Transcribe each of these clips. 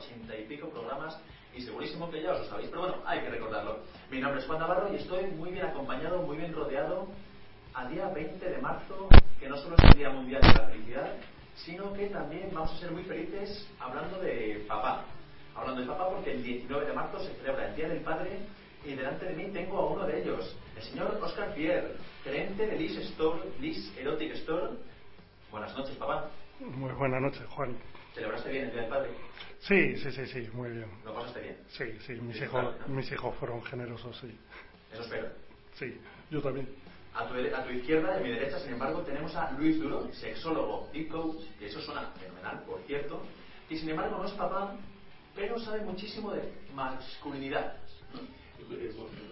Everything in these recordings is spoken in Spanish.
80 y pico programas y segurísimo que ya os lo sabéis, pero bueno, hay que recordarlo. Mi nombre es Juan Navarro y estoy muy bien acompañado, muy bien rodeado a día 20 de marzo, que no solo es el Día Mundial de la Felicidad, sino que también vamos a ser muy felices hablando de papá. Hablando de papá porque el 19 de marzo se celebra el Día del Padre y delante de mí tengo a uno de ellos, el señor Oscar Fier, gerente de Liz Store, Liz Erotic Store. Buenas noches, papá. Muy buenas noches, Juan. ¿Celebraste bien el Día del Padre? Sí, sí, sí, sí, muy bien. ¿Lo pasaste bien? Sí, sí, mis, hijos, mis hijos fueron generosos, sí. Eso espero. Sí, yo también. A tu, a tu izquierda y a mi derecha, sin embargo, tenemos a Luis Duro, sexólogo y coach, que eso suena fenomenal, por cierto, y sin embargo no es papá, pero sabe muchísimo de masculinidad.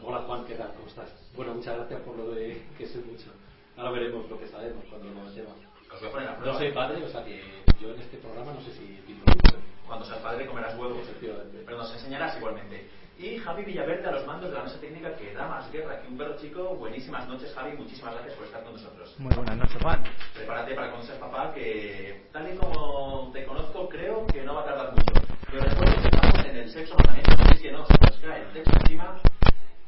Hola Juan, ¿qué tal? ¿Cómo estás? Bueno, muchas gracias por lo de que sé mucho. Ahora veremos lo que sabemos cuando lo comentemos. No soy padre, o sea que yo en este programa no sé si Cuando seas padre comerás huevos, pero nos enseñarás igualmente. Y Javi Villaverde a los mandos de la mesa técnica que da más guerra que un perro chico. Buenísimas noches, Javi. Muchísimas gracias por estar con nosotros. Muy buenas noches, Juan. Prepárate para conocer papá, que tal y como te conozco, creo que no va a tardar mucho. Pero después estamos en el sexo es que no, se nos cae el texto encima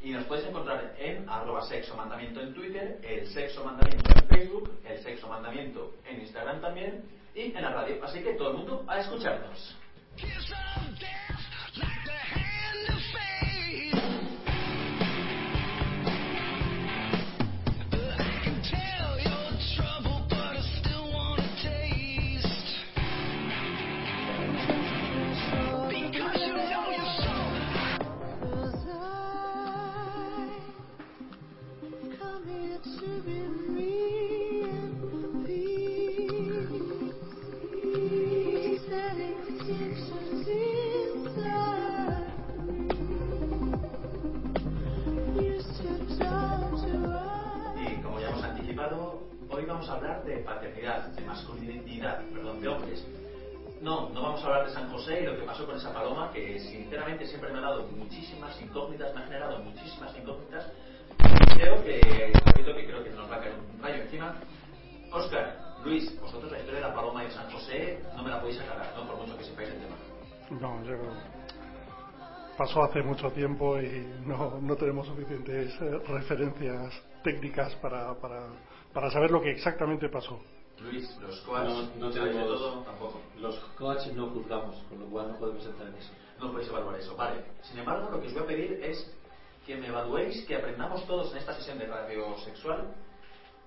y nos puedes encontrar en arroba sexo mandamiento en Twitter, el sexo mandamiento en Facebook, el sexo mandamiento en Instagram también y en la radio. Así que todo el mundo a escucharnos. Y lo que pasó con esa paloma, que sinceramente siempre me ha dado muchísimas incógnitas, me ha generado muchísimas incógnitas. Creo que, que creo que nos va a caer un rayo encima. Oscar, Luis, vosotros la historia de la paloma de San José no me la podéis aclarar, ¿no? Por mucho que sepáis el tema. No, yo pasó hace mucho tiempo y no, no tenemos suficientes eh, referencias técnicas para, para para saber lo que exactamente pasó. Luis, los coaches no, tenemos, todo, tampoco. Los coaches no juzgamos, con lo cual no podemos entrar en eso. No podéis evaluar eso, vale. Sin embargo, lo que os voy a pedir es que me evaluéis, que aprendamos todos en esta sesión de radio sexual,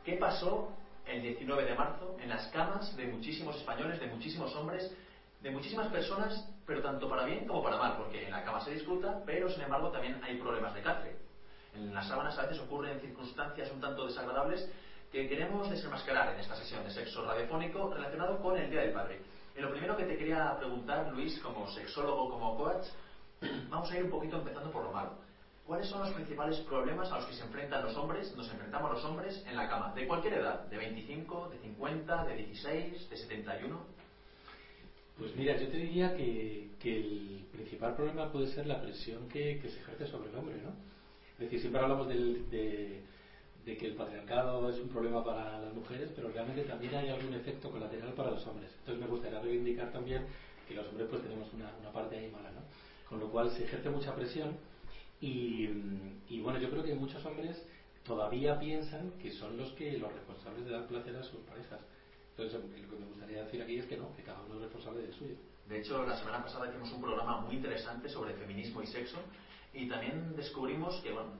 qué pasó el 19 de marzo en las camas de muchísimos españoles, de muchísimos hombres, de muchísimas personas, pero tanto para bien como para mal, porque en la cama se disfruta, pero sin embargo también hay problemas de café. En las sábanas a veces ocurren circunstancias un tanto desagradables que queremos desenmascarar en esta sesión de sexo radiofónico relacionado con el Día del Padre. Y lo primero que te quería preguntar, Luis, como sexólogo, como coach, vamos a ir un poquito empezando por lo malo. ¿Cuáles son los principales problemas a los que se enfrentan los hombres, nos enfrentamos los hombres en la cama? De cualquier edad, de 25, de 50, de 16, de 71. Pues mira, yo te diría que, el principal problema puede ser la presión que, se ejerce sobre el hombre, ¿no? Es decir, siempre hablamos del, de, de que el patriarcado es un problema para las mujeres, pero realmente también hay algún efecto colateral para los hombres. Entonces me gustaría reivindicar también que los hombres pues tenemos una, una parte ahí mala, ¿no? Con lo cual se ejerce mucha presión y, y, bueno, yo creo que muchos hombres todavía piensan que son los que los responsables de dar placer a sus parejas. Entonces, lo que me gustaría decir aquí es que no, que cada uno es responsable del suyo. De hecho, la semana pasada hicimos un programa muy interesante sobre feminismo y sexo y también descubrimos que, bueno,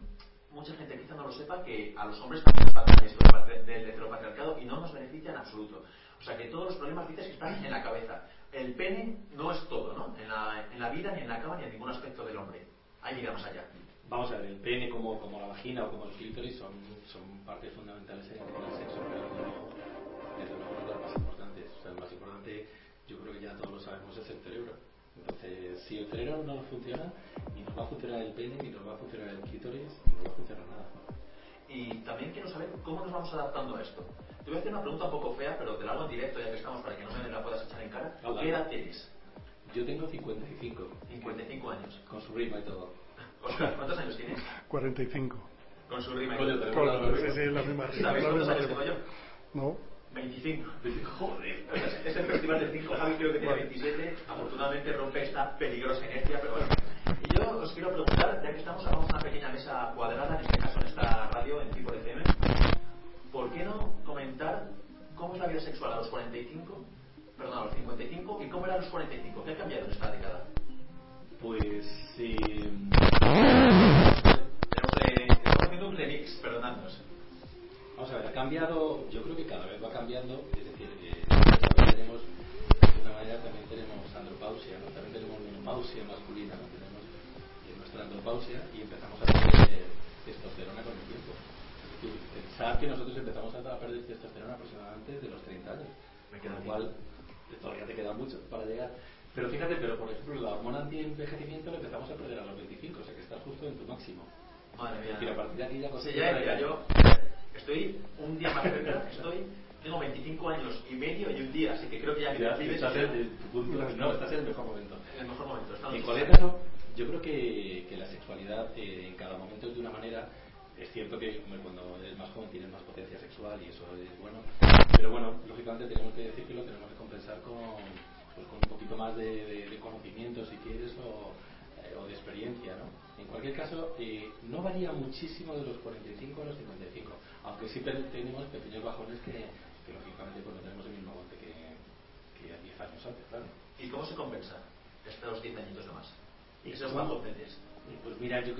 mucha gente quizá no lo sepa, que a los hombres también nos falta esto del heteropatriarcado y no nos beneficia en absoluto. O sea que todos los problemas dices que están en la cabeza. El pene no es todo, ¿no? En la, en la vida, ni en la cama, ni en ningún aspecto del hombre. Hay vida más allá. Vamos a ver, el pene como, como la vagina o como el clítoris son, son partes fundamentales en el sexo, pero desde luego, no las más importantes. O sea, el más importante, yo creo que ya todos lo sabemos, es el cerebro. Entonces, si el cerebro no funciona, nos va a funcionar el pene, ni nos va a funcionar el clítoris, ni nos va a funcionar nada. Y también quiero saber cómo nos vamos adaptando a esto. Te voy a hacer una pregunta un poco fea, pero te la hago en directo ya que estamos para que no me la puedas echar en cara. ¿Qué edad tienes? Yo tengo 55. 55 años. Con su rima y todo. ¿cuántos años tienes? 45. Con su rima y todo. Con, sí, sí, la misma rima. ¿Sabes cuántos años tengo yo? No. 25. Joder. Es el festival de 5. Javi creo que tiene 27. Afortunadamente rompe esta peligrosa inercia, pero bueno. Y yo os quiero preguntar, ya que estamos, hagamos una pequeña mesa cuadrada, en este caso en esta radio, en tipo de FM. ¿Por qué no comentar cómo es la vida sexual a los 45, perdón, a los 55 y cómo era a los 45? ¿Qué ha cambiado en esta década? Pues sí. estamos haciendo un remix, perdonadnos. Vamos a ver, ha cambiado, yo creo que cada vez va cambiando, es decir, eh, tenemos, de una manera también tenemos andropausia, ¿no? también tenemos menopausia masculina, ¿no? tenemos eh, nuestra andropausia y empezamos a perder testosterona con el tiempo. Es decir, pensar que nosotros empezamos a perder testosterona aproximadamente de los 30 años, con lo cual todavía te queda mucho para llegar. Pero fíjate, pero por ejemplo, la hormona anti-envejecimiento la empezamos a perder a los 25, o sea que estás justo en tu máximo. Madre mía. Decir, a partir de aquí ya Sí, ya, ya, yo estoy un día más cerca, estoy, tengo 25 años y medio y un día, así que creo que ya, ya estás, en, tu punto, no, estás en el mejor momento. En el mejor momento. En cualquier caso, yo creo que, que la sexualidad eh, en cada momento es de una manera es cierto que cuando eres más joven tienes más potencia sexual y eso es bueno, pero bueno, lógicamente tenemos que decir que lo tenemos que compensar con, pues, con un poquito más de, de, conocimiento, si quieres, o, eh, o, de experiencia, ¿no? En cualquier caso, eh, no varía muchísimo de los 45 a los 55, aunque sí tenemos pequeños bajones que, que lógicamente pues, no tenemos el mismo golpe que, que 10 años antes, claro. ¿Y cómo se compensa estos 10 añitos de más? ¿Y esos bajos Pues mira, yo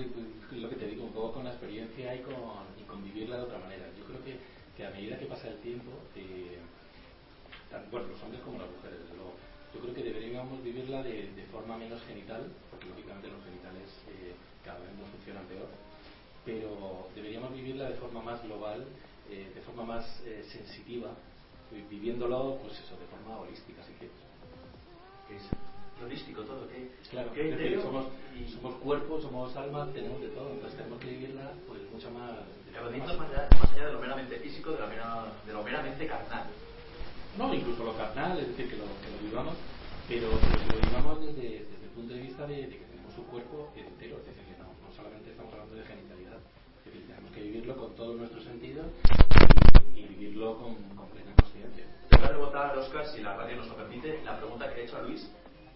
lo que te digo, un poco con la experiencia y con, y con vivirla de otra manera. Yo creo que, que a medida que pasa el tiempo, eh, tanto, bueno, los hombres como las mujeres, desde luego, yo creo que deberíamos vivirla de, de forma menos genital, porque lógicamente los genitales eh, cada vez nos funcionan peor, pero deberíamos vivirla de forma más global, eh, de forma más eh, sensitiva, viviéndolo, pues eso, de forma holística, si quieres. ¿Qué es holístico todo? ¿Qué, claro, ¿qué es decir, somos, somos cuerpo, somos alma, tenemos de todo, entonces tenemos que vivirla pues mucho más... Pero más, más, allá, de lo meramente físico, de, la mera, de lo meramente carnal. No, incluso lo carnal, es decir, que lo, que lo vivamos, pero, que lo vivamos desde, desde, el punto de vista de, de, que tenemos un cuerpo entero, es decir, que no, no solamente estamos hablando de genitalidad, es decir, tenemos que vivirlo con todos nuestros sentidos y, y vivirlo con, con, plena conciencia. Te voy a rebotar, Oscar, si la radio nos lo permite, la pregunta que he hecho a Luis,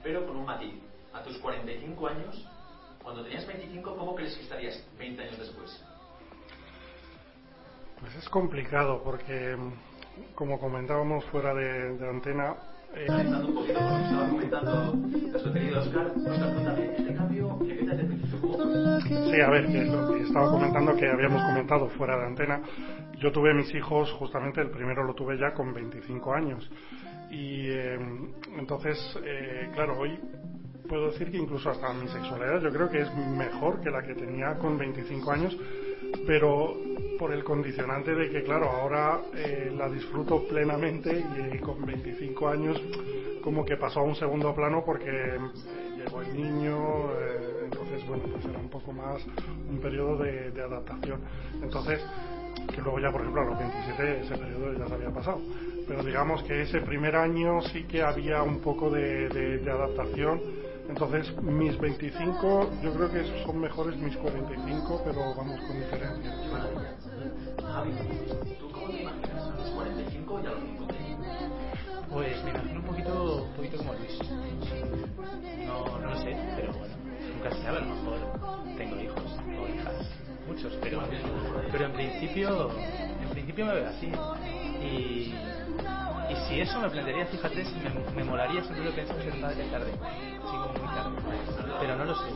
pero con un matiz. A tus 45 años, cuando tenías 25, ¿cómo crees que estarías 20 años después? Pues es complicado porque como comentábamos fuera de, de antena. Eh, un poquito que estaba comentando nuestro querido Oscar. Oscar, cuéntame este cambio que desde el principio. Sí, a ver, que lo que estaba comentando que habíamos comentado fuera de antena. Yo tuve mis hijos, justamente el primero lo tuve ya con 25 años. Y eh, entonces, eh, claro, hoy puedo decir que incluso hasta mi sexualidad yo creo que es mejor que la que tenía con 25 años pero por el condicionante de que, claro, ahora eh, la disfruto plenamente y con 25 años como que pasó a un segundo plano porque eh, llegó el niño, eh, entonces, bueno, pues era un poco más un periodo de, adaptación. Entonces, que luego ya, por ejemplo, a los 27 ese periodo ya se había pasado. Pero digamos que ese primer año sí que había un poco de, de adaptación entonces, mis 25, yo creo que son mejores mis 45, pero vamos con diferencia. Javi, ¿tú cómo te imaginas a los 45 y a los 55? Pues me imagino un poquito, un poquito como Luis. No, no lo sé, pero bueno, nunca se sabe, a lo mejor tengo hijos o hijas, muchos, pero, pero en principio, en principio me veo así. Y, y si eso me plantearía, fíjate, si me, me molaría, siempre lo pensado ser padre tarde. Sí, como muy tarde. Pero no lo sé.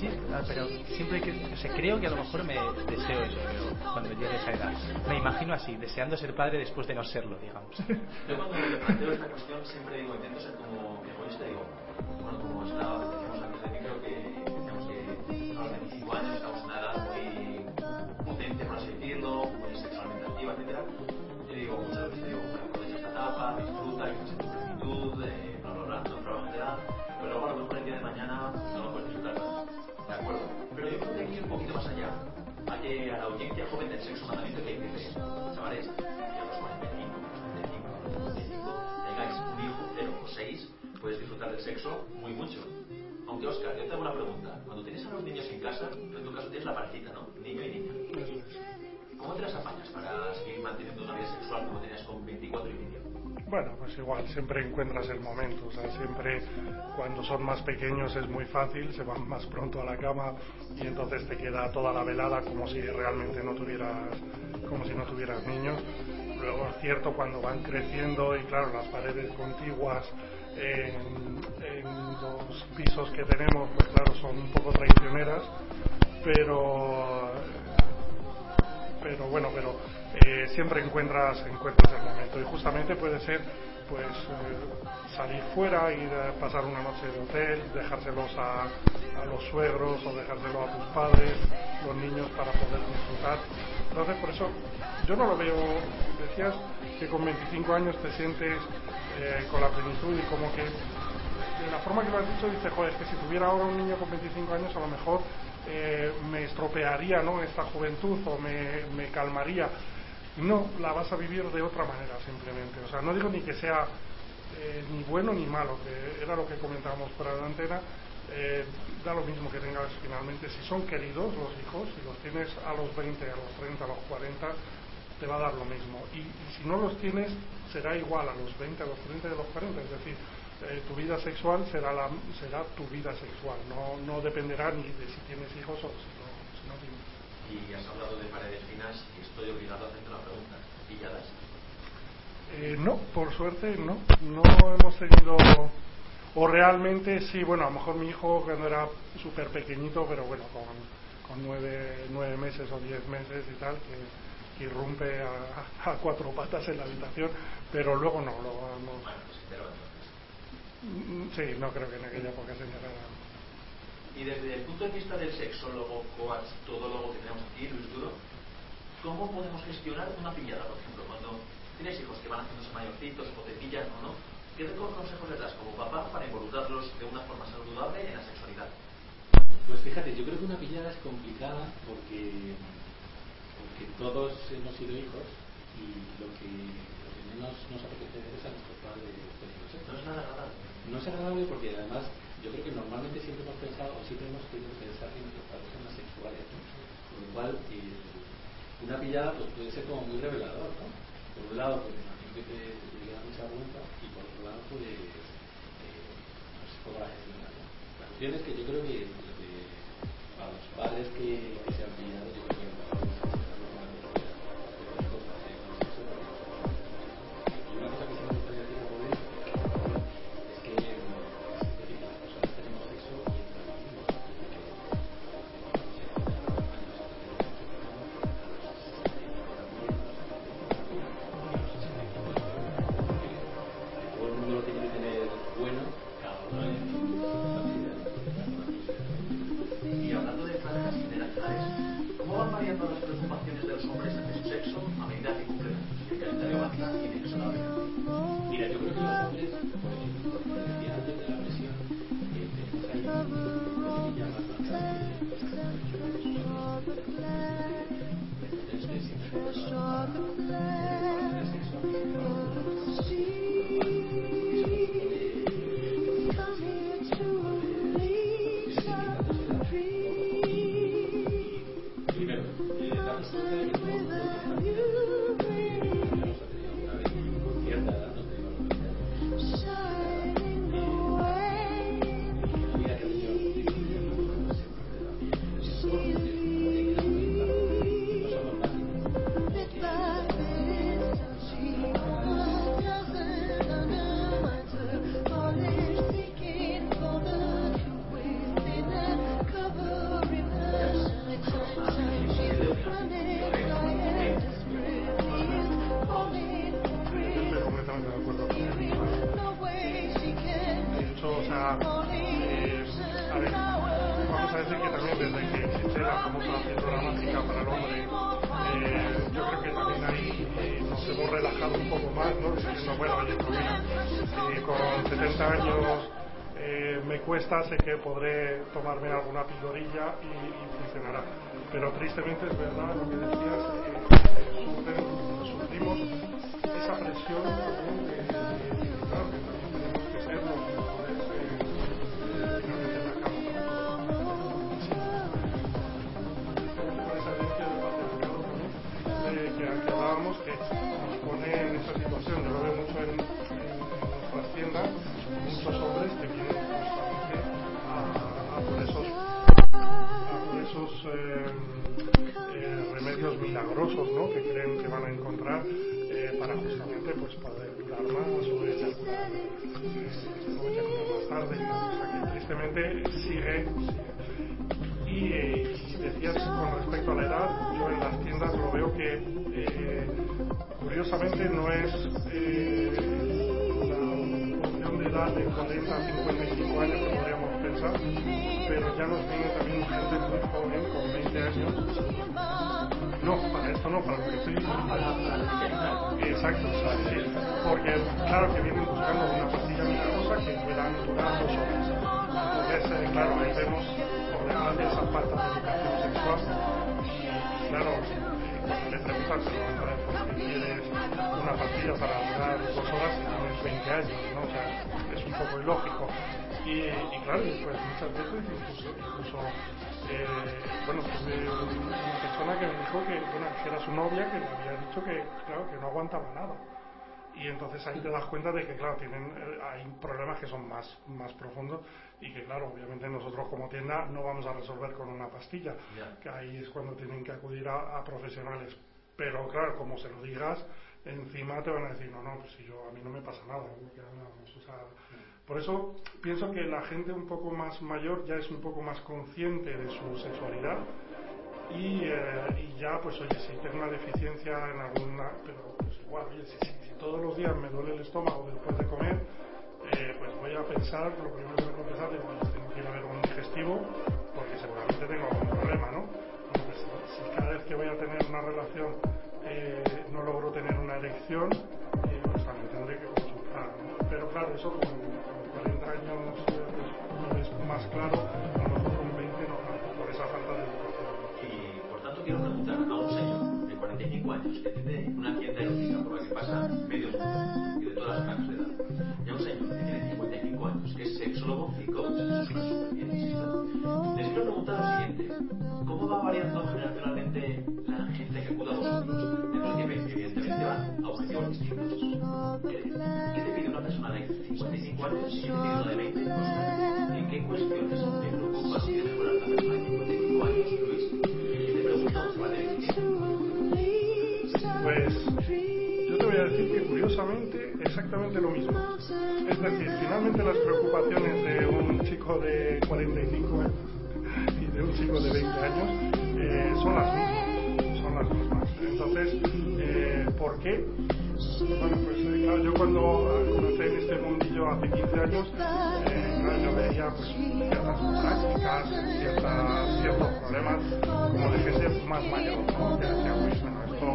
Sí, ah, pero siempre que, o sea, creo que a lo mejor me deseo eso, pero cuando llegue a esa edad. Me imagino así, deseando ser padre después de no serlo, digamos. Yo cuando me planteo esta cuestión siempre digo, intento ser como mi egoísta, digo, bueno, como estaba, decíamos antes de micro, que decíamos que a los 25 años estamos en una edad muy potente, por así decirlo, muy sexualmente activa, etcétera. Yo digo, muchas veces digo, bueno, disfruta, en tu plenitud, eh, bla, bla, bla, no pero luego a lo mejor el día de mañana no lo puedes disfrutar. De acuerdo. Pero yo creo que hay que ir un poquito más allá. Hay que, a la audiencia joven del sexo mandamiento que hay que decirle, chavales, y a los 45, 35, 35, tengáis un hijo, cero o seis, puedes disfrutar del sexo muy mucho. Aunque, Oscar, yo te hago una pregunta. Cuando tienes a los niños en casa, en tu caso tienes la parejita, ¿no? Niño y niña. ¿Cómo te las apañas para seguir manteniendo una vida sexual como tenías con 24 y medio? Bueno, pues igual, siempre encuentras el momento, o sea, siempre cuando son más pequeños es muy fácil, se van más pronto a la cama y entonces te queda toda la velada como si realmente no tuvieras, como si no tuvieras niños. Luego es cierto cuando van creciendo y claro, las paredes contiguas en, en los pisos que tenemos, pues claro, son un poco traicioneras, pero pero bueno, pero eh, siempre encuentras, encuentras el momento y justamente puede ser pues eh, salir fuera, ir a pasar una noche de hotel, dejárselos a, a los suegros o dejárselo a tus padres, los niños para poder disfrutar. Entonces por eso yo no lo veo, decías que con 25 años te sientes eh, con la plenitud y como que de la forma que lo has dicho dices, joder, es que si tuviera ahora un niño con 25 años a lo mejor eh, me estropearía ¿no? esta juventud o me, me, calmaría. No, la vas a vivir de otra manera simplemente. O sea, no digo ni que sea eh, ni bueno ni malo, que era lo que comentábamos por la antena. Eh, da lo mismo que tengas finalmente. Si son queridos los hijos, si los tienes a los 20, a los 30, a los 40, te va a dar lo mismo. Y, y si no los tienes, será igual a los 20, a los 30 y a los 40. Es decir, eh, tu vida sexual será, la, será tu vida sexual, no, no dependerá ni de si tienes hijos o si no, si no tienes. Y has hablado de paredes finas y estoy obligado a hacerte una pregunta. ¿Pilladas? Eh, no, por suerte no. No hemos tenido. O realmente sí, bueno, a lo mejor mi hijo cuando era súper pequeñito, pero bueno, con, con nueve, nueve meses o diez meses y tal, que, que irrumpe a, a, cuatro patas en la habitación, pero luego no, lo hemos. Bueno, pues entonces. Sí, no creo que en aquella época se enterara. Y desde el punto de vista del sexólogo, coach, todólogo que tenemos aquí, Luis Duro, ¿cómo podemos gestionar una pillada, por ejemplo? Cuando tienes hijos que van haciéndose mayorcitos o te pillan o no, ¿qué consejos le das como papá para involucrarlos de una forma saludable en la sexualidad? Pues fíjate, yo creo que una pillada es complicada porque, porque todos hemos sido hijos y lo que, lo que menos nos apetece es a teniendo sexo. No es nada agradable. No es agradable porque además yo creo que normalmente siempre hemos pensado o siempre hemos querido pensar padres son más sexuales, ¿no? Con lo cual eh, una pillada pues puede ser como muy revelador, ¿no? Por un lado, pues me imagino que te, te mucha vergüenza y por otro lado, pues eh, no sé cómo la gestionar. La cuestión es que yo creo que, que a los padres que, se han pillado, podré tomarme alguna pildorilla y, funcionará. Pero tristemente es verdad lo que decías, eh, sufren- sufrimos esa presión también de, de- claro, que también tenemos que ser los mejores eh, también, eh, que, que nos pone en esa situación. Lo veo mucho en, en tiendas, muchos hombres remedios milagrosos ¿no? que creen que van a encontrar eh, para justamente pues, poder durar más o eyacular, más tarde. O sea que tristemente sigue. Y, eh, decías con respecto a la edad, yo en las tiendas lo veo que eh, curiosamente no es eh, la porción de edad de 40 a 55 años pero ya nos viene también gente muy joven con 20 años. No, para esto no, para lo que estoy Exacto, o sea, sí, porque claro que vienen buscando una pastilla milagrosa que puedan durar dos horas. Entonces, eh, claro, ahí vemos por delante esa falta de educación sexual y claro, eh, le eh, por qué quieres una pastilla para durar dos horas y tienes 20 años, ¿no? O sea, es un poco ilógico. Y, y claro, pues muchas veces incluso, incluso eh, bueno, tuve una persona que me dijo que, bueno, que era su novia que le había dicho que, claro, que no aguantaba nada. Y entonces ahí te das cuenta de que, claro, tienen, eh, hay problemas que son más, más profundos y que, claro, obviamente nosotros como tienda no vamos a resolver con una pastilla, que ahí es cuando tienen que acudir a, a profesionales. Pero, claro, como se lo digas, encima te van a decir, no, no, pues si yo, a mí no me pasa nada, que hablábamos, o sea, por eso pienso que la gente un poco más mayor ya es un poco más consciente de su sexualidad y, eh, ya, pues oye, si tengo una deficiencia en alguna, pero pues igual, oye, si, todos los días me duele el estómago después de comer, eh, pues voy a pensar, lo primero que tengo que pensar es, bueno, tengo que ir a ver un digestivo porque seguramente tengo algún problema, ¿no? Pues, si cada vez que voy a tener una relación eh, no logro tener una erección, claro, eso con, con 40 años eh, pues, uno es más claro, a lo mejor con 20 no por esa falta de educación. Y por tanto quiero preguntar a un señor de 45 años que tiene una tienda erótica por la que pasa medio mundo y de todas las franjas de edad, y a un señor que tiene 55 años que es sexólogo y coach, eso suena súper bien, insisto. Les quiero preguntar lo siguiente, ¿cómo va variando generacionalmente la gente que acude a vosotros? Dentro de que evidentemente van a objetivos distintos. Eh, de 55 años y qué te pide una de 20? ¿En qué cuestiones te preocupas y de mejorar la persona de 55 años, Luis? ¿Qué te pregunta un chaval de 25? Pues yo te voy a decir que curiosamente exactamente lo mismo. Es decir, finalmente las preocupaciones de un chico de 45 años y de un chico de 20 años eh, son las mismas. Son las mismas. Entonces, eh, ¿por qué? Bueno, pues eh, claro, yo cuando eh, comencé en este mundillo hace 15 años, eh, yo veía pues, ciertas prácticas, ciertas, ciertos problemas como de gente más mayor, ¿no? Que decía, uy, bueno, esto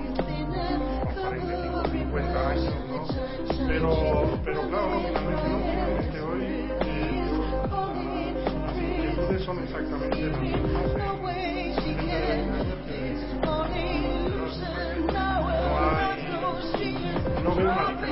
con 45, 50 años, ¿no? Pero, pero claro, no, finalmente no, finalmente hoy eh, yo, las inquietudes son exactamente las mismas. eh, ഉപയോഗമാണ് ഇത്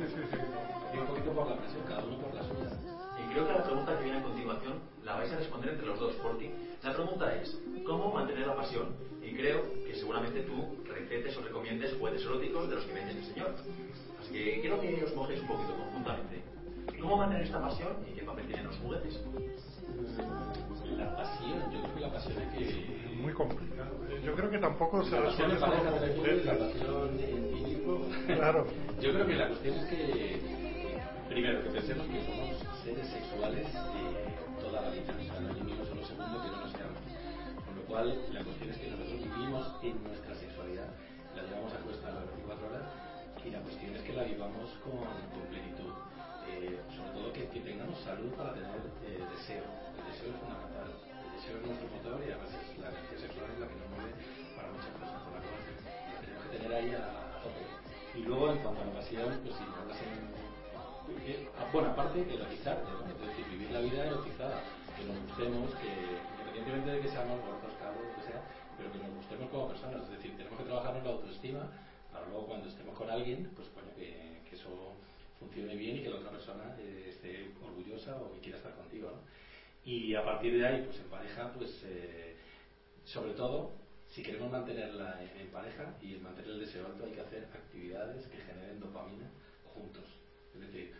Y un poquito por la presión, cada uno por la suya. Y creo que la pregunta que viene a continuación la vais a responder entre los dos, porque la pregunta es, ¿cómo mantener la pasión? Y creo que seguramente tú recetes o recomiendes juguetes eróticos de los que vende este señor. Así que quiero que os mojéis un poquito conjuntamente. ¿Cómo mantener esta pasión y qué papel tienen los juguetes? La pasión, yo muy complicado. Yo creo que tampoco se resuelve solo pareja con. Claro. Yo creo que la cuestión es que, primero, que pensemos que somos seres sexuales eh, toda la vida. O sea, no hay ni un solo segundo que no lo seamos. Con lo cual, la cuestión es que nosotros vivimos en nuestra sexualidad, la llevamos a cuesta las 24 horas y la cuestión es que la vivamos con, con plenitud. Eh, sobre todo que, que tengamos salud para tener eh, deseo. El deseo es fundamental. Es nuestro motor y además es la energía sexual es la que nos mueve para muchas cosas. Con la cual, tenemos que tener ahí a, tope. Y luego, en cuanto a la pasión, pues si hablas en. eh, bueno, aparte, erotizarte, ¿no? Es decir, vivir la vida erotizada. Que nos gustemos, que independientemente de que seamos gordos, cabros, lo que sea, pero que nos gustemos como personas. Es decir, tenemos que trabajarnos la autoestima para luego cuando estemos con alguien, pues coño, que, que eso funcione bien y que la otra persona eh, esté orgullosa o que quiera estar contigo. ¿no? Y a partir de ahí, pues en pareja, pues eh, sobre todo, si queremos mantenerla en, en pareja y mantener el deseo alto, hay que hacer actividades que generen dopamina juntos. Es decir,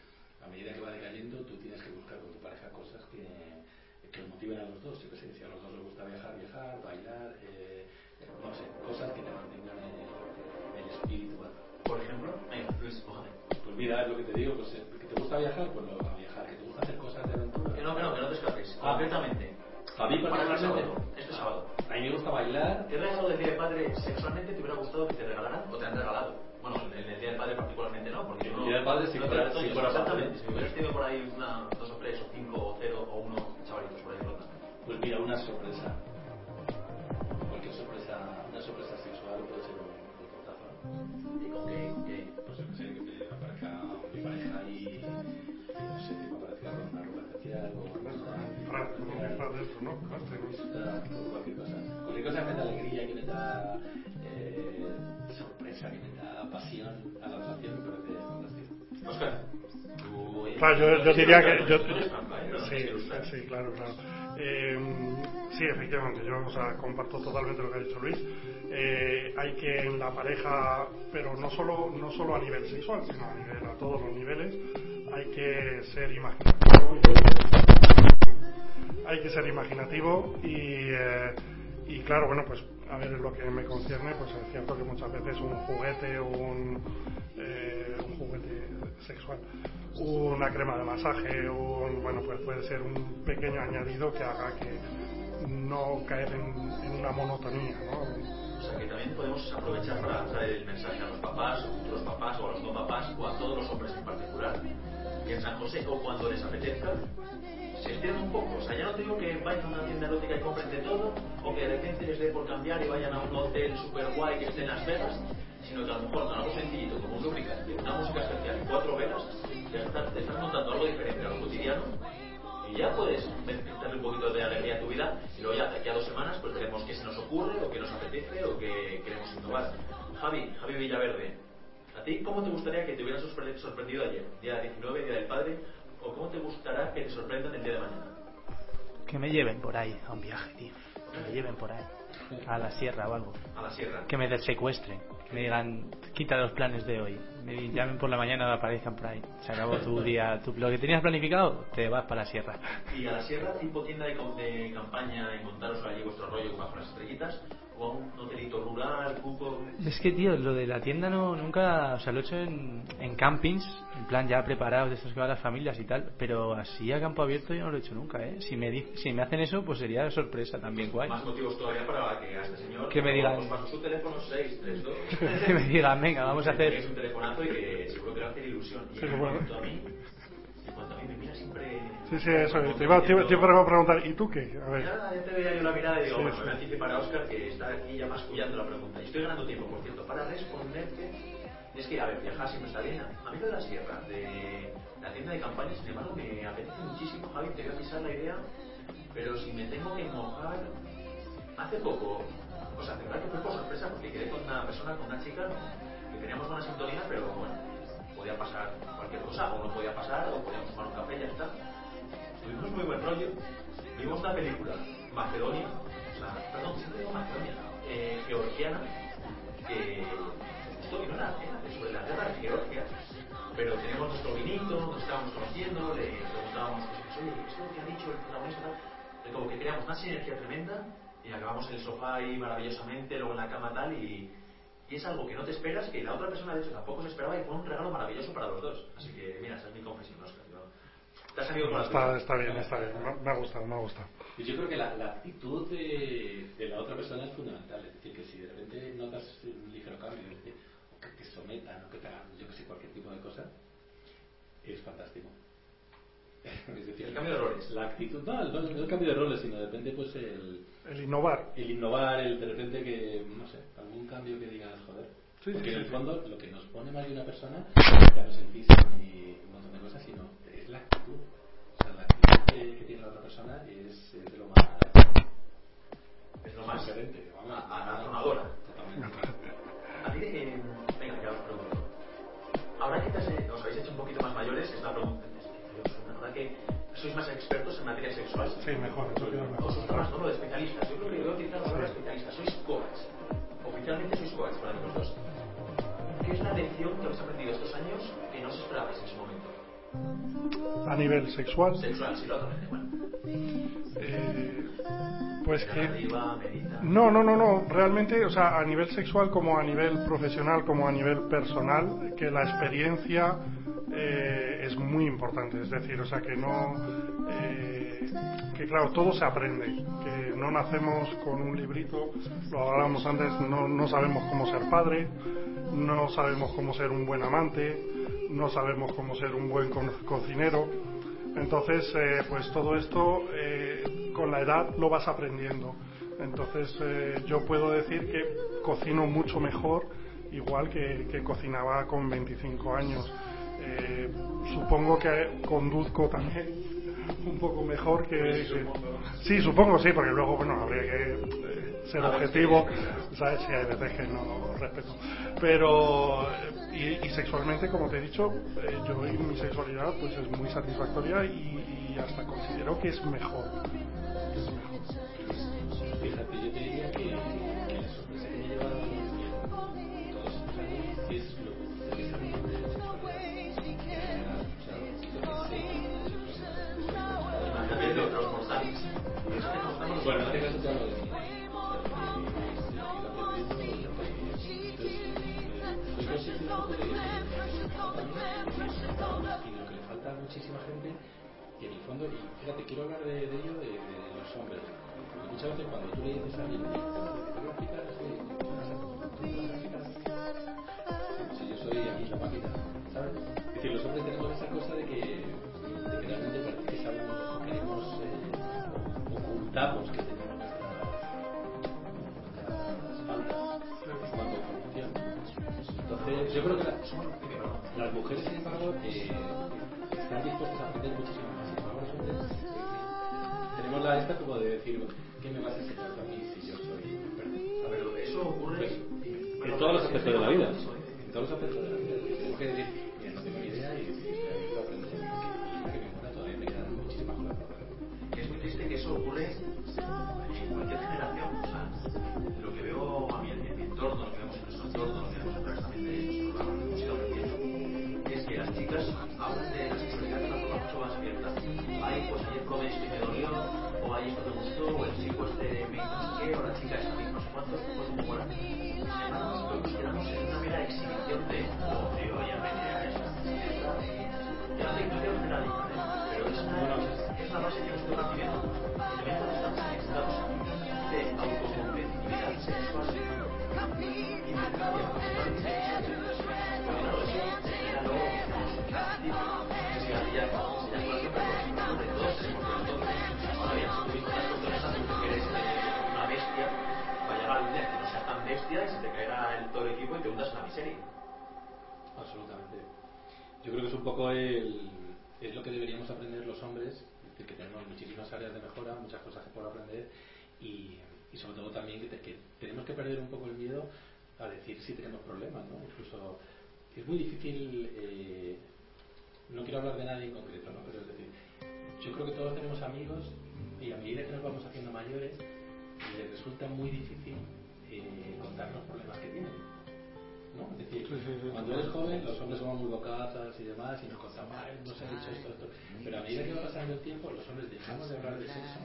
a medida que va decayendo, tú tienes que buscar con tu pareja cosas que, que os motiven a los dos. Yo qué sé, si a los dos les gusta viajar, viajar, bailar, eh, no sé, cosas que te mantengan el, el espíritu alto. Por ejemplo, cójame. Pues mira, es lo que te digo, pues eh, que te gusta viajar, pues lo, a viajar, que hacer cosas de aventura. Que no, que no, que no te escapes. Ah. Concretamente, A mí para particularmente, sábado, este sábado, a mí me gusta bailar. ¿qué regalo de Día del Padre sexualmente te hubiera gustado que te regalaran o te han regalado? Bueno, en el Día del Padre particularmente no, porque El no- Día del Padre si no te fuera- si fuera Exactamente, si hubieras tenido por ahí una, dos o tres, o cinco, o cero, o uno chavalitos por ahí rotando. Pues mira, una sorpresa. Claro, yo, yo diría que... Yo, sí, sí, claro, claro. Eh, sí, efectivamente, yo o sea, comparto totalmente lo que ha dicho Luis. Eh, hay que en la pareja, pero no solo, no solo a nivel sexual, sino a, nivel, a todos los niveles, hay que ser imaginativo. Hay que ser imaginativo y, eh, y claro, bueno, pues a ver, lo que me concierne, pues es cierto que muchas veces un juguete un, eh, un juguete sexual, una crema de masaje, un, bueno, pues puede ser un pequeño añadido que haga que no caer en, una monotonía, ¿no? O sea que también podemos aprovechar para lanzar el mensaje a los papás, o futuros papás, o a los no papás, o a todos los hombres en particular, que en San José o cuando les apetezca, se estiren un poco. O sea, ya no te digo que vayan a una tienda erótica y compren de todo, o que de repente les dé por cambiar y vayan a un hotel super guay que esté en Las Vegas, sino que a lo mejor con algo sencillito, como un lubricante, una música especial y cuatro velas, ya estás, te estás montando algo diferente a lo cotidiano y ya puedes darle un poquito de alegría a tu vida y luego ya de aquí a dos semanas pues veremos qué se nos ocurre o qué nos apetece o qué queremos innovar. Javi, Javi Villaverde, ¿a ti cómo te gustaría que te hubieran sorpre- sorprendido ayer, día 19, día del padre, o cómo te gustará que te sorprendan el día de mañana? Que me lleven por ahí a un viaje, tío. Que me lleven por ahí. A la sierra o algo. A la sierra. Que me secuestren. Que me digan, quita los planes de hoy. Me llamen por la mañana y aparezcan por ahí. Se acabó tu día. Tu, lo que tenías planificado, te vas para la sierra. ¿Y a la sierra tipo tienda de, de campaña y montaros allí vuestro rollo bajo las estrellitas? ¿O a un hotelito rural, cupo? Es que, tío, lo de la tienda no nunca, o sea, lo he hecho en, en campings, en plan ya preparados de estos que van las familias y tal, pero así a campo abierto yo no lo he hecho nunca, ¿eh? Si me, di- si me hacen eso, pues sería sorpresa también, guay. Más motivos todavía para que a este señor... Que me digan- paso su teléfono 632... que me digan, venga, vamos a Es hacer... un telefonazo y que seguro que le hacer ilusión. Y en a mí, Sí, sí, eso. Te iba, te iba- te iba a preguntar, ¿y tú qué? A ver. Ya, ya te veía yo la mirada y digo, Sí, bueno, sí. me voy a anticipar a Oscar que está aquí ya mascullando la pregunta. Y estoy ganando tiempo, por cierto, para responderte. Es que, a ver, viajar siempre está bien. A mí lo de la sierra, de la tienda de campaña, sin embargo, me apetece muchísimo, Javi, te voy a pisar la idea. Pero si me tengo que mojar... Hace poco, o sea, de verdad que fue por sorpresa porque quedé con una persona, con una chica, que teníamos buena sintonía, pero bueno, podía pasar cualquier cosa, o no podía pasar, o podíamos tomar un café y ya está. Muy buen rollo. Vimos una película, Macedonia, o sea, perdón, siempre digo Macedonia, eh, georgiana, que esto no era, era sobre la guerra de Georgia, pero teníamos nuestro vinito, nos estábamos conociendo, le preguntábamos, oye, esto que ha dicho el protagonista, como que creamos una sinergia tremenda y acabamos en el sofá ahí maravillosamente, luego en la cama tal, y, y es algo que no te esperas, que la otra persona de hecho tampoco se esperaba y fue un regalo maravilloso para los dos. Así que, mira, esa es mi confesión, Oscar. ¿No? Te salido con la Está, está bien, está bien. Me- ha gustado, me ha gustado. Y yo creo que la, la actitud de, de la otra persona es fundamental. Es decir, que si de repente notas un ligero cambio, es decir, o que te sometan, o que te hagan, yo que sé, cualquier tipo de cosa, es fantástico. Es decir, El cambio de roles. La actitud, no, el, no el cambio de roles, sino depende pues el, El innovar. el innovar, el de repente que, no sé, algún cambio que digas, joder. Sí, Porque sí, en el sí. fondo lo que nos pone más de una persona ya no es el físico ni un montón de cosas, sino la actitud. O sea, la actitud que, que tiene la otra persona es, es de lo más Es lo más diferente. Vamos, a-. Totalmente. A ti, eh, venga, ya os pregunto. Ahora que te has- os habéis hecho un poquito más mayores, es la pregunta. es que, Ahora que sois más expertos en materia sexual, Sí, mejor, eso queda os mejor. gusta más ¿no? lo de especialistas. Yo creo que voy a utilizar la palabra especialistas. Sois coaches. Oficialmente sois coaches para mí los dos. ¿Qué es la lección que habéis aprendido estos años que no os esperabais en su? A nivel sexual, sí, eh, pues que... No, no, no, no. Realmente, o sea, a nivel sexual como a nivel profesional, como a nivel personal, que la experiencia eh, es muy importante. Es decir, o sea, que no... eh, que claro, todo se aprende. Que no nacemos con un librito, lo hablábamos antes, no, no sabemos cómo ser padre, no sabemos cómo ser un buen amante, no sabemos cómo ser un buen co- cocinero. Entonces, eh, pues todo esto eh, con la edad lo vas aprendiendo. Entonces, eh, yo puedo decir que cocino mucho mejor, igual que, que cocinaba con 25 años. Eh, supongo que conduzco también un poco mejor que, que- sí supongo sí porque luego bueno habría que eh, ser objetivo sabes sí hay veces que no respeto. Pero eh, y, y sexualmente como te he dicho eh, yo y mi sexualidad pues es muy satisfactoria y, y hasta considero que es mejor. Que es mejor. Fíjate, fíjate, quiero hablar de, ello de, los hombres. Muchas veces cuando tú le dices a alguien. Si yo soy aquí la máquina, ¿sabes? Es decir, los hombres tenemos esa cosa de que, de que realmente parece que queremos, eh, ocultamos que tenemos nuestras, faltas cuando funciona. Entonces, yo creo que la- las mujeres, sin embargo, eh, están dispuestas a aprender muchísimo eh, tenemos la esta como de decir, ¿qué me vas a enseñar a mí si yo soy experto? A ver, eso ocurre En todos los aspectos de la vida. En todos los aspectos de la vida. Tenemos que decir, mira, no tengo ni idea y decir, "Mira, yo quiero aprender. Y que me todavía me quedan muchísimas cosas por hacer. Es muy triste que eso ocurre en cualquier generación. Esto o el este sé qué, o la chica esta sé cuánto, pues nos quedamos en una mera exhibición de, oh, tío, ya me a. Ya no ¿eh? pero es una, es una base que en estados de autocompetitividad sexual y eso que bestia y se te caerá el, todo el equipo y te hundas en la miseria. Absolutamente. Yo creo que es un poco el, es lo que deberíamos aprender los hombres, es decir, que tenemos muchísimas áreas de mejora, muchas cosas por aprender y, y sobre todo también que, te- que tenemos que perder un poco el miedo a decir si tenemos problemas, ¿no? Incluso es muy difícil, eh, no quiero hablar de nadie en concreto, ¿no? Pero es decir, yo creo que todos tenemos amigos y a medida que nos vamos haciendo mayores, les resulta muy difícil eh, contar los problemas que tienen. ¿no? Es decir, cuando eres joven, los hombres somos muy bocazas y demás, y nos contamos, ah, nos han dicho esto, esto. Pero a medida que va pasando el tiempo, los hombres dejamos de hablar de sexo.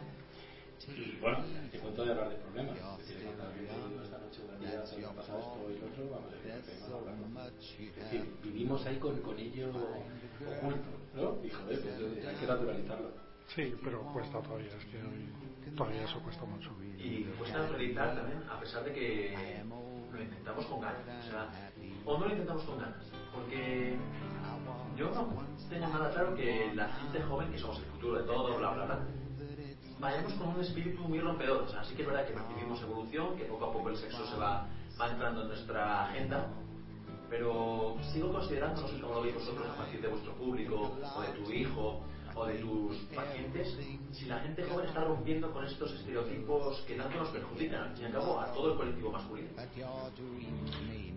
Y bueno, te cuento de hablar de problemas. Es decir, esta noche un día se ha pasado esto y lo otro, vamos a ver, Es decir, vivimos ahí con, con ello oculto, ¿no? Y joder, pues hay que naturalizarlo. Sí, pero cuesta todavía, es que todavía eso cuesta mucho. Y cuesta naturalizar también, a pesar de que lo intentamos con ganas. O sea, o no lo intentamos con ganas. Porque yo no tengo nada claro que la gente joven, que somos el futuro de todo, bla, bla, bla, vayamos con un espíritu muy rompedor. O sea, sí que es verdad que percibimos evolución, que poco a poco el sexo se va, va entrando en nuestra agenda, pero sigo considerando, no sé cómo lo veis vosotros a partir de vuestro público o de tu hijo o de tus pacientes, si la gente joven está rompiendo con estos estereotipos que tanto nos perjudican, al fin y al cabo, a todo el colectivo masculino.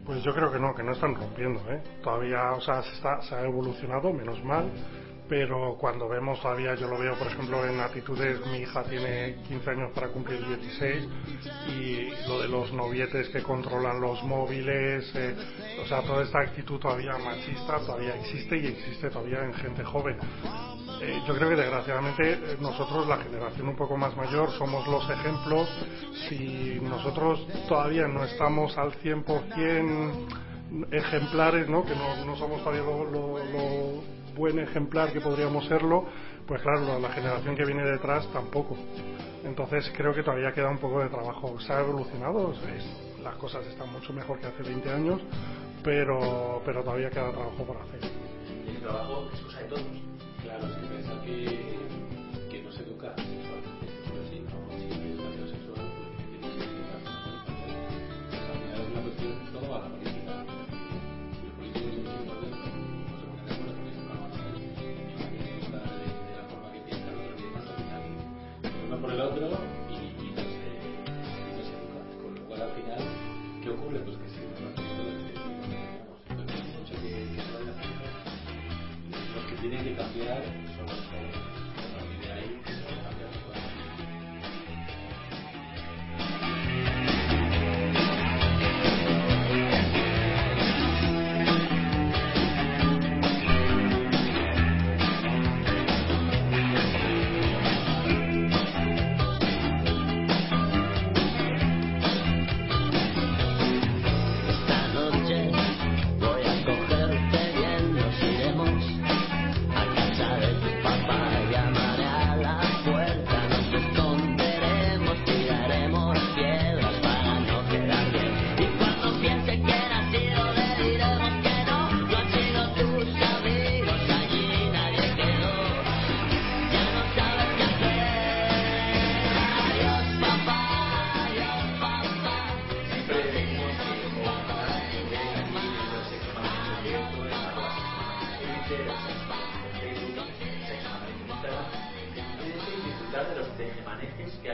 Pues yo creo que no, que no están rompiendo, ¿eh? Todavía, o sea, se, está, se ha evolucionado, menos mal, pero cuando vemos todavía, yo lo veo por ejemplo en actitudes, mi hija tiene 15 años para cumplir 16 y lo de los novietes que controlan los móviles, eh, o sea, toda esta actitud todavía machista todavía existe y existe todavía en gente joven. Eh, yo creo que desgraciadamente eh, nosotros, la generación un poco más mayor, somos los ejemplos. Si nosotros todavía no estamos al 100% ejemplares, ¿no? que no, no somos todavía lo, lo, lo buen ejemplar que podríamos serlo, pues claro, la generación que viene detrás tampoco. Entonces creo que todavía queda un poco de trabajo. Se ha evolucionado, las cosas están mucho mejor que hace 20 años, pero, pero todavía queda trabajo por hacer. Todos. Que, que no se educa sexualmente, si no, si no hay educación sexual, pues tiene que una cuestión, todo a la política. Los políticos no se ponen de que de, la forma que piensa, la otra tiene más al. Uno por el otro y, no se, educa. Con lo cual, al final, ¿qué ocurre? Pues que si no tiene los estereotipos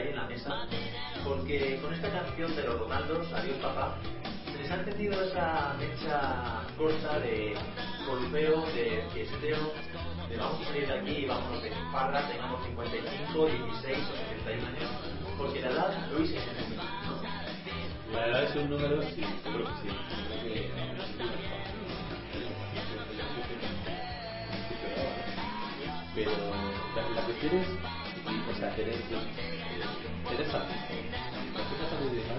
en la mesa, porque con esta canción de los Ronaldos, Adiós Papá, se les ha encendido esa mecha corta de golpeo, de fiesteo, de vamos a salir de aquí y vámonos de farra, tengamos 55, 16 o 71 años, porque la edad, Luis, es ¿no? La edad es un número, sí, creo sí. Pero la, la cuestión es, o sea, tener salud. La tenga salud y no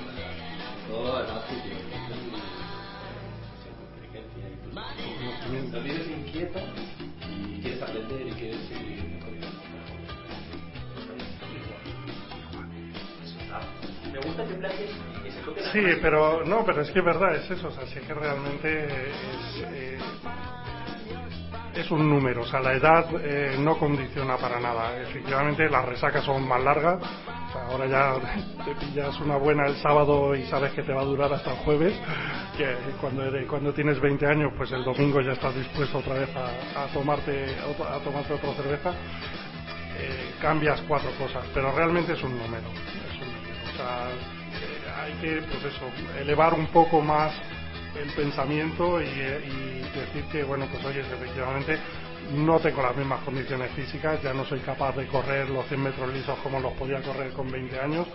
nada. Todo tienes inteligencia y tus conocimientos. La vida es inquieta y quieres aprender y quieres seguir mejorando. Me gusta que la Sí, pero no, pero es que es verdad, es eso, o sea, sí que realmente es, eh, es un número, o sea, la edad eh, no condiciona para nada. Efectivamente, las resacas son más largas, ahora ya te pillas una buena el sábado y sabes que te va a durar hasta el jueves, que cuando, cuando tienes 20 años, pues el domingo ya estás dispuesto otra vez a, tomarte, a tomarte otra cerveza. Eh, cambias cuatro cosas, pero realmente es un número, es un. O sea, eh, hay que, pues eso, elevar un poco más el pensamiento y, eh, y decir que, bueno, pues oye, efectivamente no tengo las mismas condiciones físicas, ya no soy capaz de correr los 100 metros lisos como los podía correr con 20 años,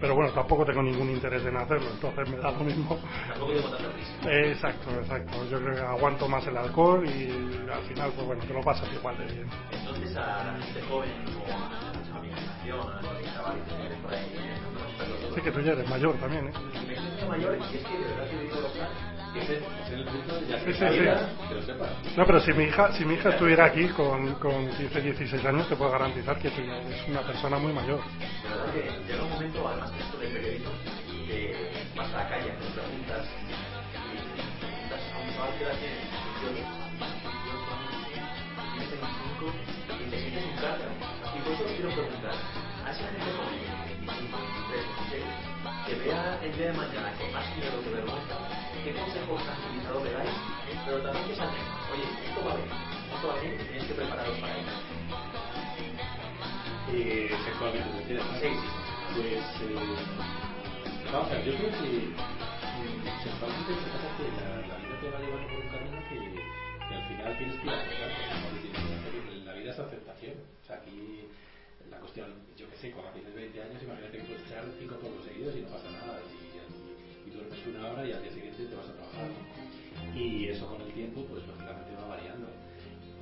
pero bueno, tampoco tengo ningún interés en hacerlo, entonces me da lo mismo. Tampoco tengo tanta prisa. Eh, Exacto, exacto. Yo creo que aguanto más el alcohol y al final, pues bueno, te lo pasas igual de bien. Entonces a la gente joven o a mi generación, a los chavales que por ahí, eh, Sí que tú ya eres mayor también, ¿eh? Siento mayor y es que de verdad que digo los Que ese es el punto, ya Sí, que sí, sabía, sí. que lo sepas. No, pero si mi hija, si mi hija estuviera aquí con, con 15, 16 años, te puedo garantizar que eres una persona muy mayor. Que llega un momento, además que esto del periodismo, que vas a la calle, haces preguntas y preguntas a un chaval que edad tiene 18, 18 años, tiene 25 y te sientes un cráter. Y por eso quiero preguntar, a esa gente que vea el día de mañana con más miedo que vergüenza, ¿qué consejos tranquilizador le dais? Pero también que se. Oye, esto va bien, esto va bien y tenéis que prepararos para ello. Eh, sexualmente, ¿me entiendes? Sí, sí. Pues, eh, vamos a ver, yo creo que mm, sexualmente que pasa que la, la vida te va llevando por un camino que, que al final tienes que ir aceptando. La vida es aceptación. O sea, aquí la cuestión, yo qué sé, cuando tienes 20 años, imagínate que puedes echar 5 polvos seguidos y no pasa nada. Y, y, duermes una hora y al día siguiente te vas a trabajar. ¿no? Y eso con el tiempo, pues lógicamente va variando.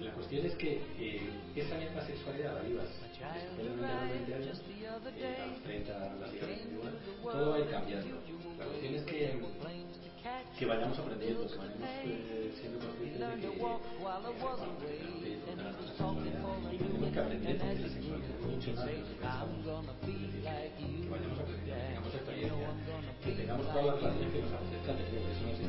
La cuestión es que eh, esa misma sexualidad la vivas estupendamente a los 20 años, eh, a los 30 la sigues igual, todo va a ir cambiando. La cuestión es que, que vayamos aprendiendo, que vayamos eh, siendo conscientes de que, eh, que que de que tengamos experiencia, que tengamos todas las que nos que nos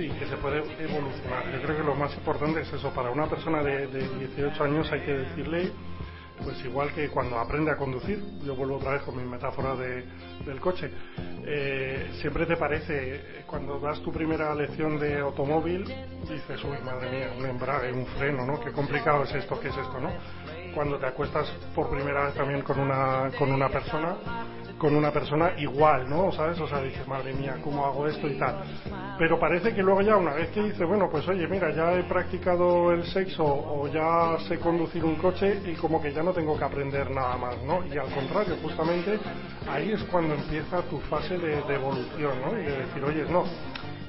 Sí, que se puede evolucionar. Yo creo que lo más importante es eso. Para una persona de, de 18 años hay que decirle, pues igual que cuando aprende a conducir, yo vuelvo otra vez con mi metáfora de- del coche, eh, siempre te parece, cuando das tu primera lección de automóvil, dices, uy, madre mía, un embrague, un freno, ¿no? Qué complicado es esto, qué es esto, ¿no? Cuando te acuestas por primera vez también con una, con una persona, con una persona igual, ¿no? ¿Sabes? O sea, dices, madre mía, ¿cómo hago esto y tal? Pero parece que luego ya una vez que dice, bueno, pues oye, mira, ya he practicado el sexo o ya sé conducir un coche y como que ya no tengo que aprender nada más, ¿no? Y al contrario, justamente ahí es cuando empieza tu fase de, de evolución, ¿no? Y de decir, oye, no,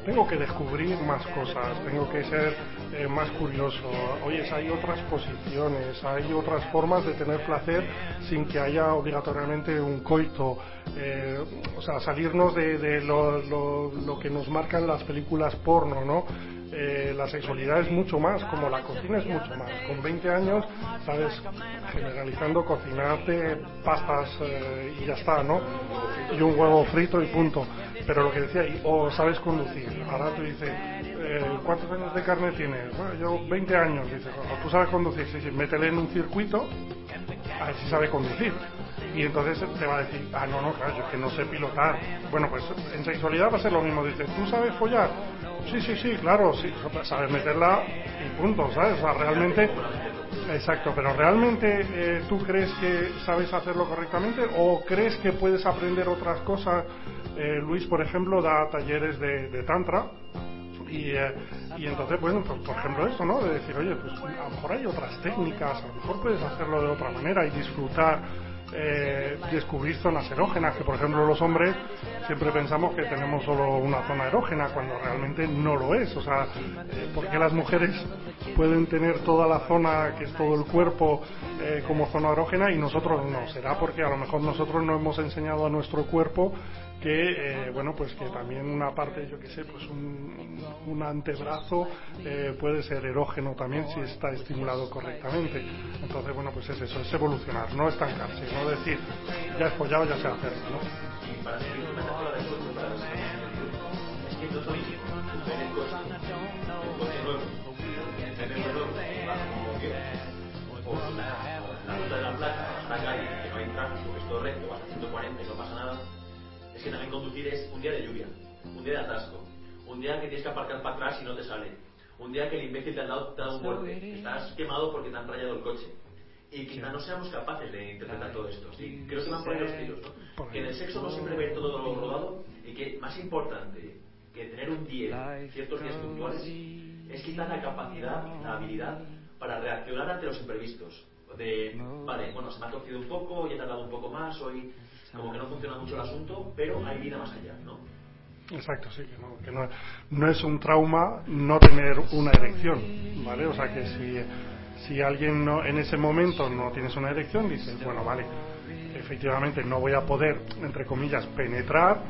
tengo que descubrir más cosas, tengo que ser eh, más curioso. Oye, hay otras posiciones, hay otras formas de tener placer sin que haya obligatoriamente un coito. eh, o sea, salirnos de, de lo, lo- lo que nos marcan las películas porno, ¿no? Eh, la sexualidad es mucho más, como la cocina es mucho más. Con 20 años, sabes, generalizando, cocinarte pastas eh, y ya está, ¿no? Y un huevo frito y punto. Pero lo que decía, o sabes conducir. Ahora tú dices, eh, ¿cuántos años de carne tienes? Bueno, yo 20 años. Dices, o tú sabes conducir, sí, sí, métele en un circuito, a ver si sabe conducir. Y entonces te va a decir, ah, no, no, claro, yo es que no sé pilotar. Bueno, pues en sexualidad va a ser lo mismo. Dices, ¿tú sabes follar? Sí, sí, sí, claro, sí, sabes meterla y punto, ¿sabes? O sea, realmente, exacto, pero ¿realmente eh, tú crees que sabes hacerlo correctamente o crees que puedes aprender otras cosas? Eh, Luis, por ejemplo, da talleres de, tantra y, eh, y entonces, bueno, pues por ejemplo eso, ¿no? De decir, oye, pues a lo mejor hay otras técnicas, a lo mejor puedes hacerlo de otra manera y disfrutar, eh, descubrir zonas erógenas, que por ejemplo los hombres siempre pensamos que tenemos solo una zona erógena cuando realmente no lo es. O sea, eh, ¿por qué las mujeres pueden tener toda la zona, que es todo el cuerpo, eh, como zona erógena y nosotros no? Será porque a lo mejor nosotros no hemos enseñado a nuestro cuerpo que eh, bueno pues que también una parte yo que sé pues un, un antebrazo eh, puede ser erógeno también si está estimulado correctamente entonces bueno pues es eso es evolucionar no estancarse no decir ya he follado ya sé hacerlo es es es que también conducir es un día de lluvia, un día de atasco, un día que tienes que aparcar para atrás y no te sale, Un día que el imbécil te ha dado, te un golpe, estás quemado porque te han rayado el coche. Y quizá no seamos capaces de interpretar todo esto. Creo que van por ahí los tiros, ¿no? Que en el sexo no siempre ve todo lo rodado y que más importante que tener un 10, ciertos días puntuales, es quizá la capacidad, la habilidad para reaccionar ante los imprevistos. De, vale, bueno, se me ha torcido un poco, ya he tardado un poco más, hoy como que no funciona mucho el asunto, pero hay vida más allá, ¿no? Exacto, sí, que, no, que no, no es un trauma no tener una erección, ¿vale? O sea que si, si alguien no, en ese momento no tienes una erección, dices, bueno, vale, efectivamente no voy a poder, entre comillas, penetrar,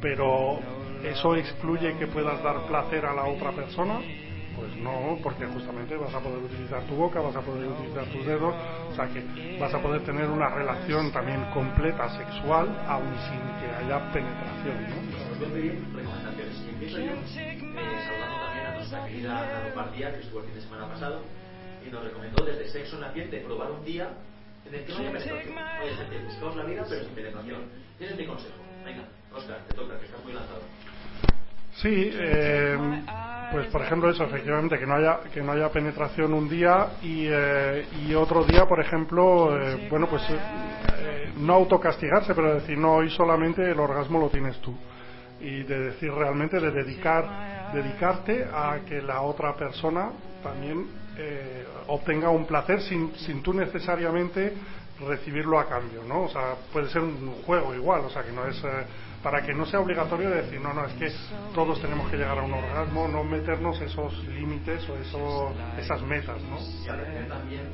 pero ¿eso excluye que puedas dar placer a la otra persona? Pues no, porque justamente vas a poder utilizar tu boca, vas a poder utilizar tus dedos, o sea que vas a poder tener una relación también completa sexual, aun sin que haya penetración, ¿no? Eh, que estuvo el fin de semana pasado, y nos recomendó desde Sexo Naciente probar un día en el que no haya penetración. Oye, gente, buscaos la vida, pero sin penetración. Ese es mi consejo. Venga, Oscar, te toca, que estás muy lanzado. Sí, eh, pues por ejemplo eso, efectivamente, que no haya, que no haya penetración un día y, eh, y otro día, por ejemplo, eh, bueno, pues eh, eh, no autocastigarse, pero decir, no, hoy solamente el orgasmo lo tienes tú. Y de decir realmente, de dedicar, dedicarte a que la otra persona también eh, obtenga un placer sin, sin tú necesariamente recibirlo a cambio, ¿no? O sea, puede ser un juego igual, o sea, que no es... para que no sea obligatorio decir, no, no, es que todos tenemos que llegar a un orgasmo, no meternos esos límites o eso, esas metas, ¿no? Y aprender también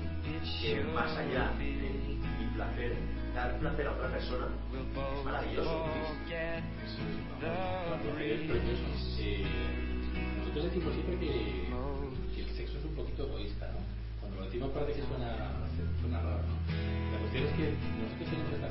que más allá de placer, dar placer a otra persona es maravilloso. Precioso. Nosotros decimos siempre que, el sexo es un poquito egoísta, ¿no? Cuando lo decimos parece que suena, suena raro, ¿no? La cuestión es que nosotros tenemos que estar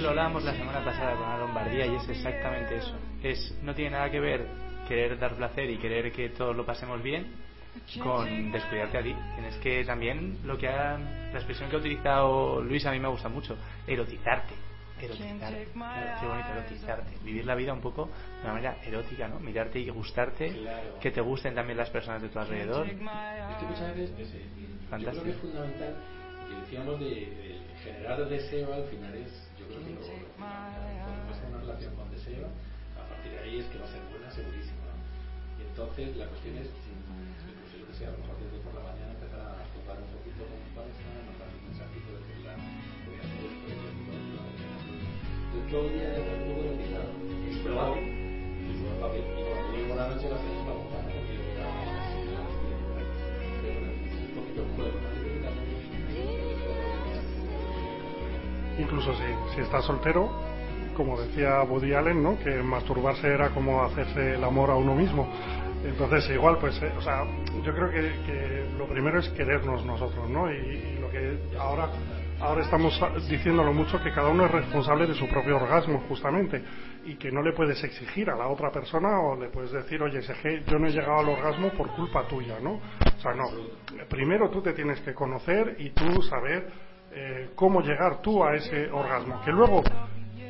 que lo hablábamos la semana pasada con la Lombardía y es exactamente eso. Es, no tiene nada que ver querer dar placer y querer que todos lo pasemos bien con descuidarte a ti. Tienes que también, lo que ha, la expresión que ha utilizado Luis a mí me gusta mucho, erotizarte. Erotizarte. Qué bonito, erotizarte. Vivir la vida un poco de una manera erótica, ¿no? Mirarte y gustarte, Claro. que te gusten también las personas de tu alrededor. Es que muchas veces es, eh, yo Fantástico. creo que es fundamental, que decíamos de, de generar deseo al final es, vas a una relación con deseo, a partir de ahí es que va a ser buena, segurísimo. ¿no? Y entonces la cuestión es, si, incluso yo que sé, a lo mejor desde por la mañana empezar a jugar un poquito con tu pareja, mandar un mensajito de que la voy a hacer esto, y esto, y esto, y esto. Yo todo el día tengo un súper fácil. Y súper fácil. Y cuando llego la noche va a Incluso si, si estás soltero, como decía Woody Allen, ¿no? que masturbarse era como hacerse el amor a uno mismo. Entonces, igual, pues, eh, o sea, yo creo que, que lo primero es querernos nosotros, ¿no? Y, y lo que ahora, ahora estamos diciéndolo mucho, que cada uno es responsable de su propio orgasmo, justamente, y que no le puedes exigir a la otra persona o le puedes decir, oye, yo no he llegado al orgasmo por culpa tuya, ¿no? O sea, no. Primero tú te tienes que conocer y tú saber eh, cómo llegar tú a ese orgasmo. Que luego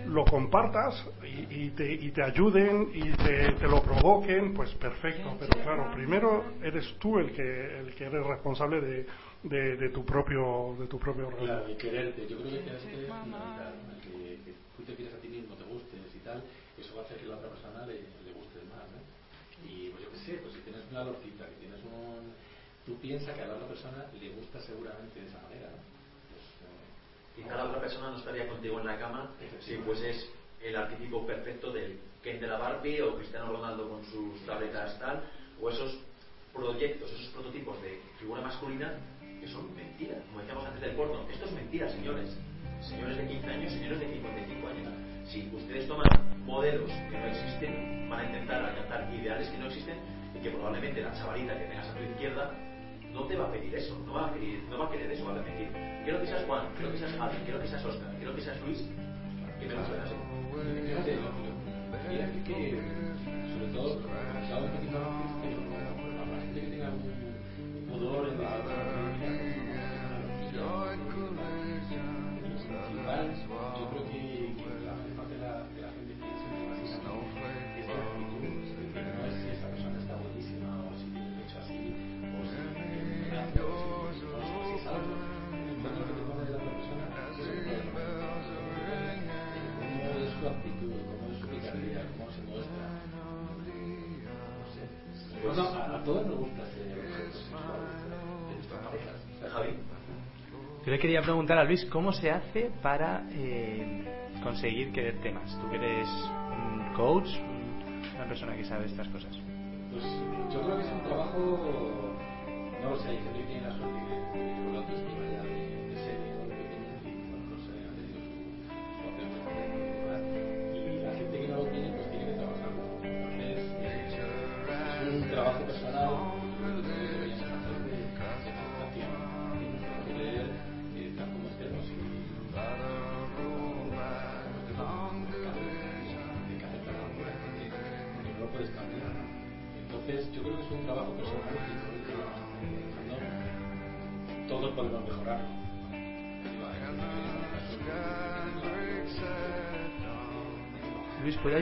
lo compartas y, y te, y te ayuden y te, te lo provoquen, pues perfecto. Pero claro, primero eres tú el que, el que eres responsable de, de, tu propio de tu propio orgasmo. Claro, y quererte. Yo creo que es. El que, que tú te quieres a ti mismo, te gustes y tal, eso va a hacer que la otra persona le, le guste más. ¿no? Y pues yo qué sé, pues si tienes una lorcita, que tienes un. Tú piensas que a la otra persona le gusta seguramente esa manera. ¿no? Pues, eh, Quizá la otra persona no estaría contigo en la cama si fueses el arquetipo perfecto del Ken de la Barbie o Cristiano Ronaldo con sus tabletas tal, o esos proyectos, esos prototipos de figura masculina que son mentiras. Como decíamos antes del porno, esto es mentira, señores. Señores de 15 años, señores de 55 años. Si ustedes toman modelos que no existen, van a intentar alcanzar ideales que no existen y que probablemente la chavalita que tengas a tu izquierda no te va a pedir eso, no va a querer, no va a querer eso, va a decir, quiero que seas Juan, quiero que seas Javi, quiero que seas Oscar, quiero que seas Luis, que me lo suenas. Fíjate, lo que sobre todo, dado un poquito la gente que tenga algún pudor en la yo creo que quería preguntar a Luis cómo se hace para eh, conseguir querer temas. Tú que eres un coach, un- una persona que sabe estas cosas. Pues yo creo que es un trabajo, no lo sé, gente que tiene la suerte de de de, de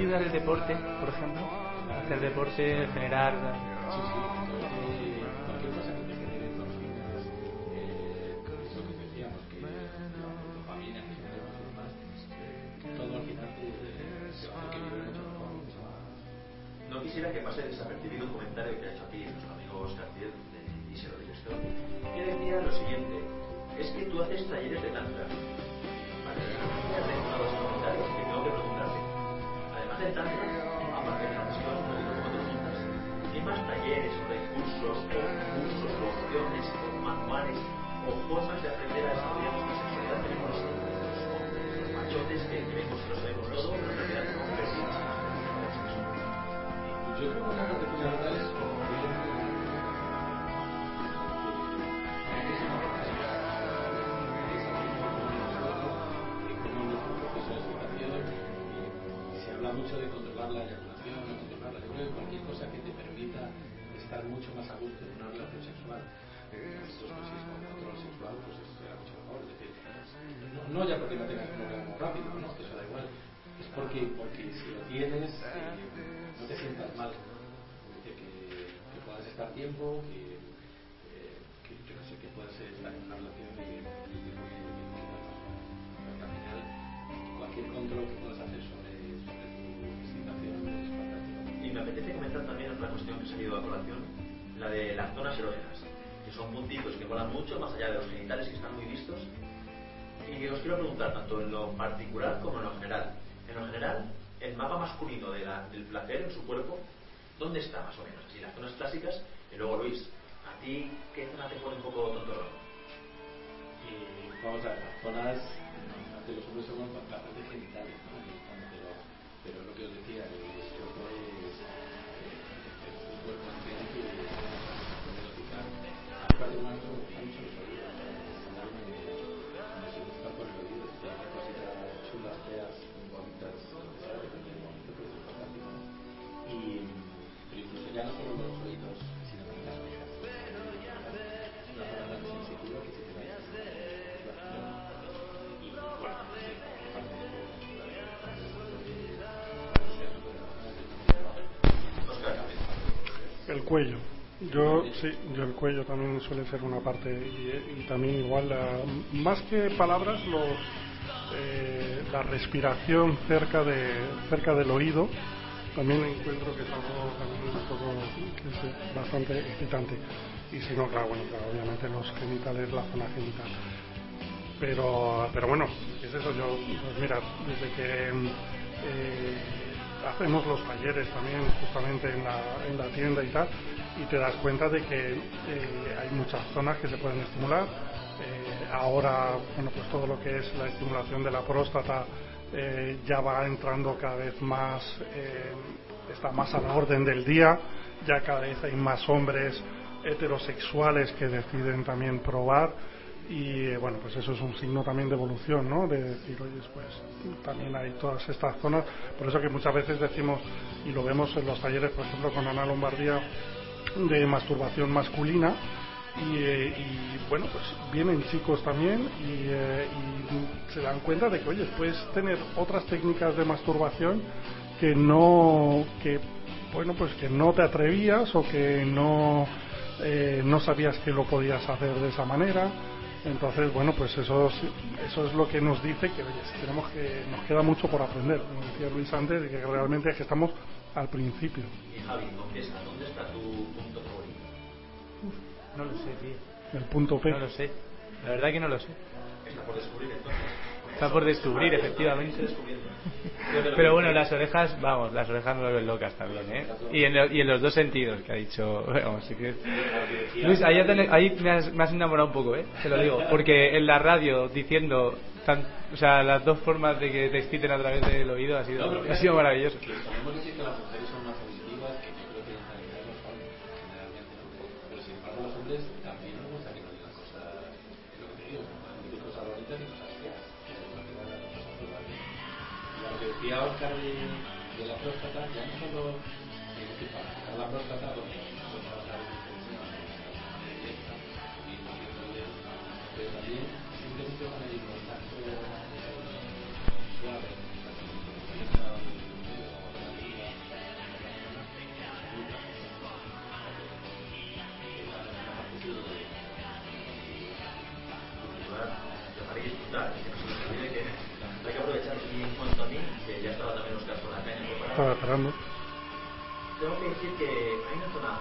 ayudar el deporte, por ejemplo? Hacer deporte, generar... Sí, sí, eh, mucho más. No quisiera que pase desapercibido un comentario que ha hecho aquí nuestro amigo Oscar de lo siguiente, es que tú haces talleres de tantra. Del tantra, aparte de las cosas como ¿qué más talleres o recursos o cursos opciones o manuales o formas de aprender a desarrollar sexualidad tenemos los hombres, que creemos que lo sabemos pero no fundamental es conocer mucho más a gusto en una relación sexual, pues con control sexual, pues será mucho mejor. No, ya porque no tengas un orgasmo rápido, no, eso da igual. Es porque, porque si lo tienes, eh, no te sientas mal. Que, que puedas estar tiempo, que, eh, yo no sé, que puedas estar en una relación y al final, cualquier control que puedas hacer sobre, sobre tu excitación es fantástico. Y me apetece comentar también otra cuestión que ha salido a colación, la de las zonas erógenas, que son puntitos que molan mucho, más allá de los genitales que están muy vistos. Y os quiero preguntar, tanto en lo particular como en lo general. En lo general, el mapa masculino de la- del placer en su cuerpo, ¿dónde está más o menos? Así, las zonas clásicas. Y luego, Luis, ¿a ti qué zona te pone un poco tontorrón? Y vamos a ver, las zonas de los hombres somos la parte genital, ¿no? pero, pero lo que os decía, el cuello. Yo sí, yo el cuello también suele ser una parte y, y también igual la- más que palabras los eh, la respiración cerca de cerca del oído también encuentro que es algo también un poco que es bastante excitante. Y si no claro bueno claro, obviamente los genitales la zona genital. Pero pero bueno es eso yo pues mira desde que eh, hacemos los talleres también justamente en la, en la tienda y tal y te das cuenta de que eh, hay muchas zonas que se pueden estimular. Eh, ahora bueno pues todo lo que es la estimulación de la próstata eh, ya va entrando cada vez más eh, está más a la orden del día, ya cada vez hay más hombres heterosexuales que deciden también probar y bueno pues eso es un signo también de evolución no de decir oye pues también hay todas estas zonas. Por eso que muchas veces decimos y lo vemos en los talleres por ejemplo con Ana Lombardía de masturbación masculina. Y, eh, y, bueno pues vienen chicos también y, eh, y, se dan cuenta de que oye puedes tener otras técnicas de masturbación que no que bueno pues que no te atrevías o que no eh, no sabías que lo podías hacer de esa manera entonces bueno pues eso eso es lo que nos dice que oye, tenemos que nos queda mucho por aprender como decía Luis antes de que realmente es que estamos al principio. Y Javi confiesa dónde está tu punto favorito no lo sé tío. El punto P no lo sé. La verdad que no lo sé. Está por descubrir entonces está por descubrir efectivamente. Pero bueno las orejas vamos las orejas me vuelven locas también ¿eh? y, en, y en los dos sentidos que ha dicho vamos, sí que... Luis ahí, ahí me, has, me has enamorado un poco ¿eh? te lo digo porque en la radio diciendo tan, o sea las dos formas de que te exciten a través del oído ha sido, ha sido maravilloso Y lo que decía Oscar de, de la próstata, ya no solo decir, para la próstata, porque son estaba esperando tengo que decir que hay una zona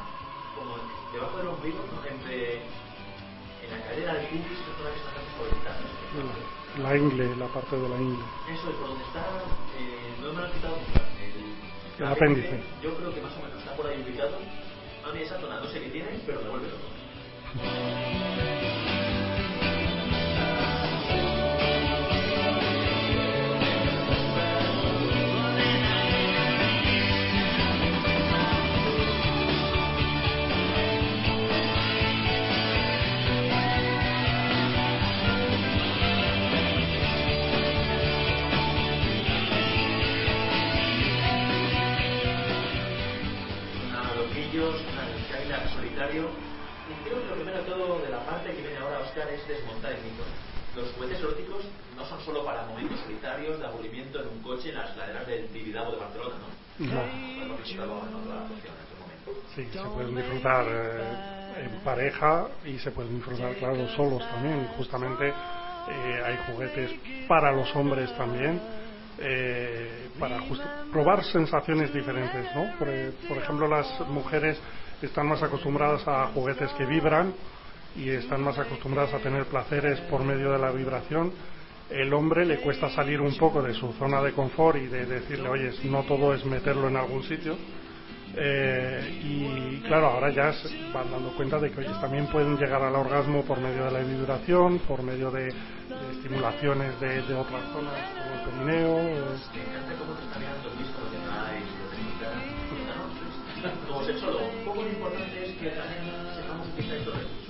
como debajo del ombligo entre en la cadera del pubis una zona que está casi favorita la, la ingle la parte de la ingle. Eso es por donde está eh, no me lo han quitado nunca el, El apéndice. yo creo que más o menos está por ahí ubicado. A mí esa zona no sé qué tiene pero me vuelve loco desmontar el mito. Los juguetes eróticos no son solo para momentos solitarios de aburrimiento en un coche en las laderas del Tibidabo de Barcelona, ¿no? No. Podemos disfrutarlo en otra ocasión, en otro momento. Sí, se pueden disfrutar eh, en pareja y se pueden disfrutar, claro, solos también. Justamente eh, hay juguetes para los hombres también, eh, para just- probar sensaciones diferentes, ¿no? Por, por ejemplo, las mujeres están más acostumbradas a juguetes que vibran y están más acostumbradas a tener placeres por medio de la vibración. El hombre le cuesta salir un poco de su zona de confort y de decirle, oye, no todo es meterlo en algún sitio. Eh, y claro, ahora ya se van dando cuenta de que oye, también pueden llegar al orgasmo por medio de la vibración, por medio de, de estimulaciones de, de otras zonas, como el perineo. eh,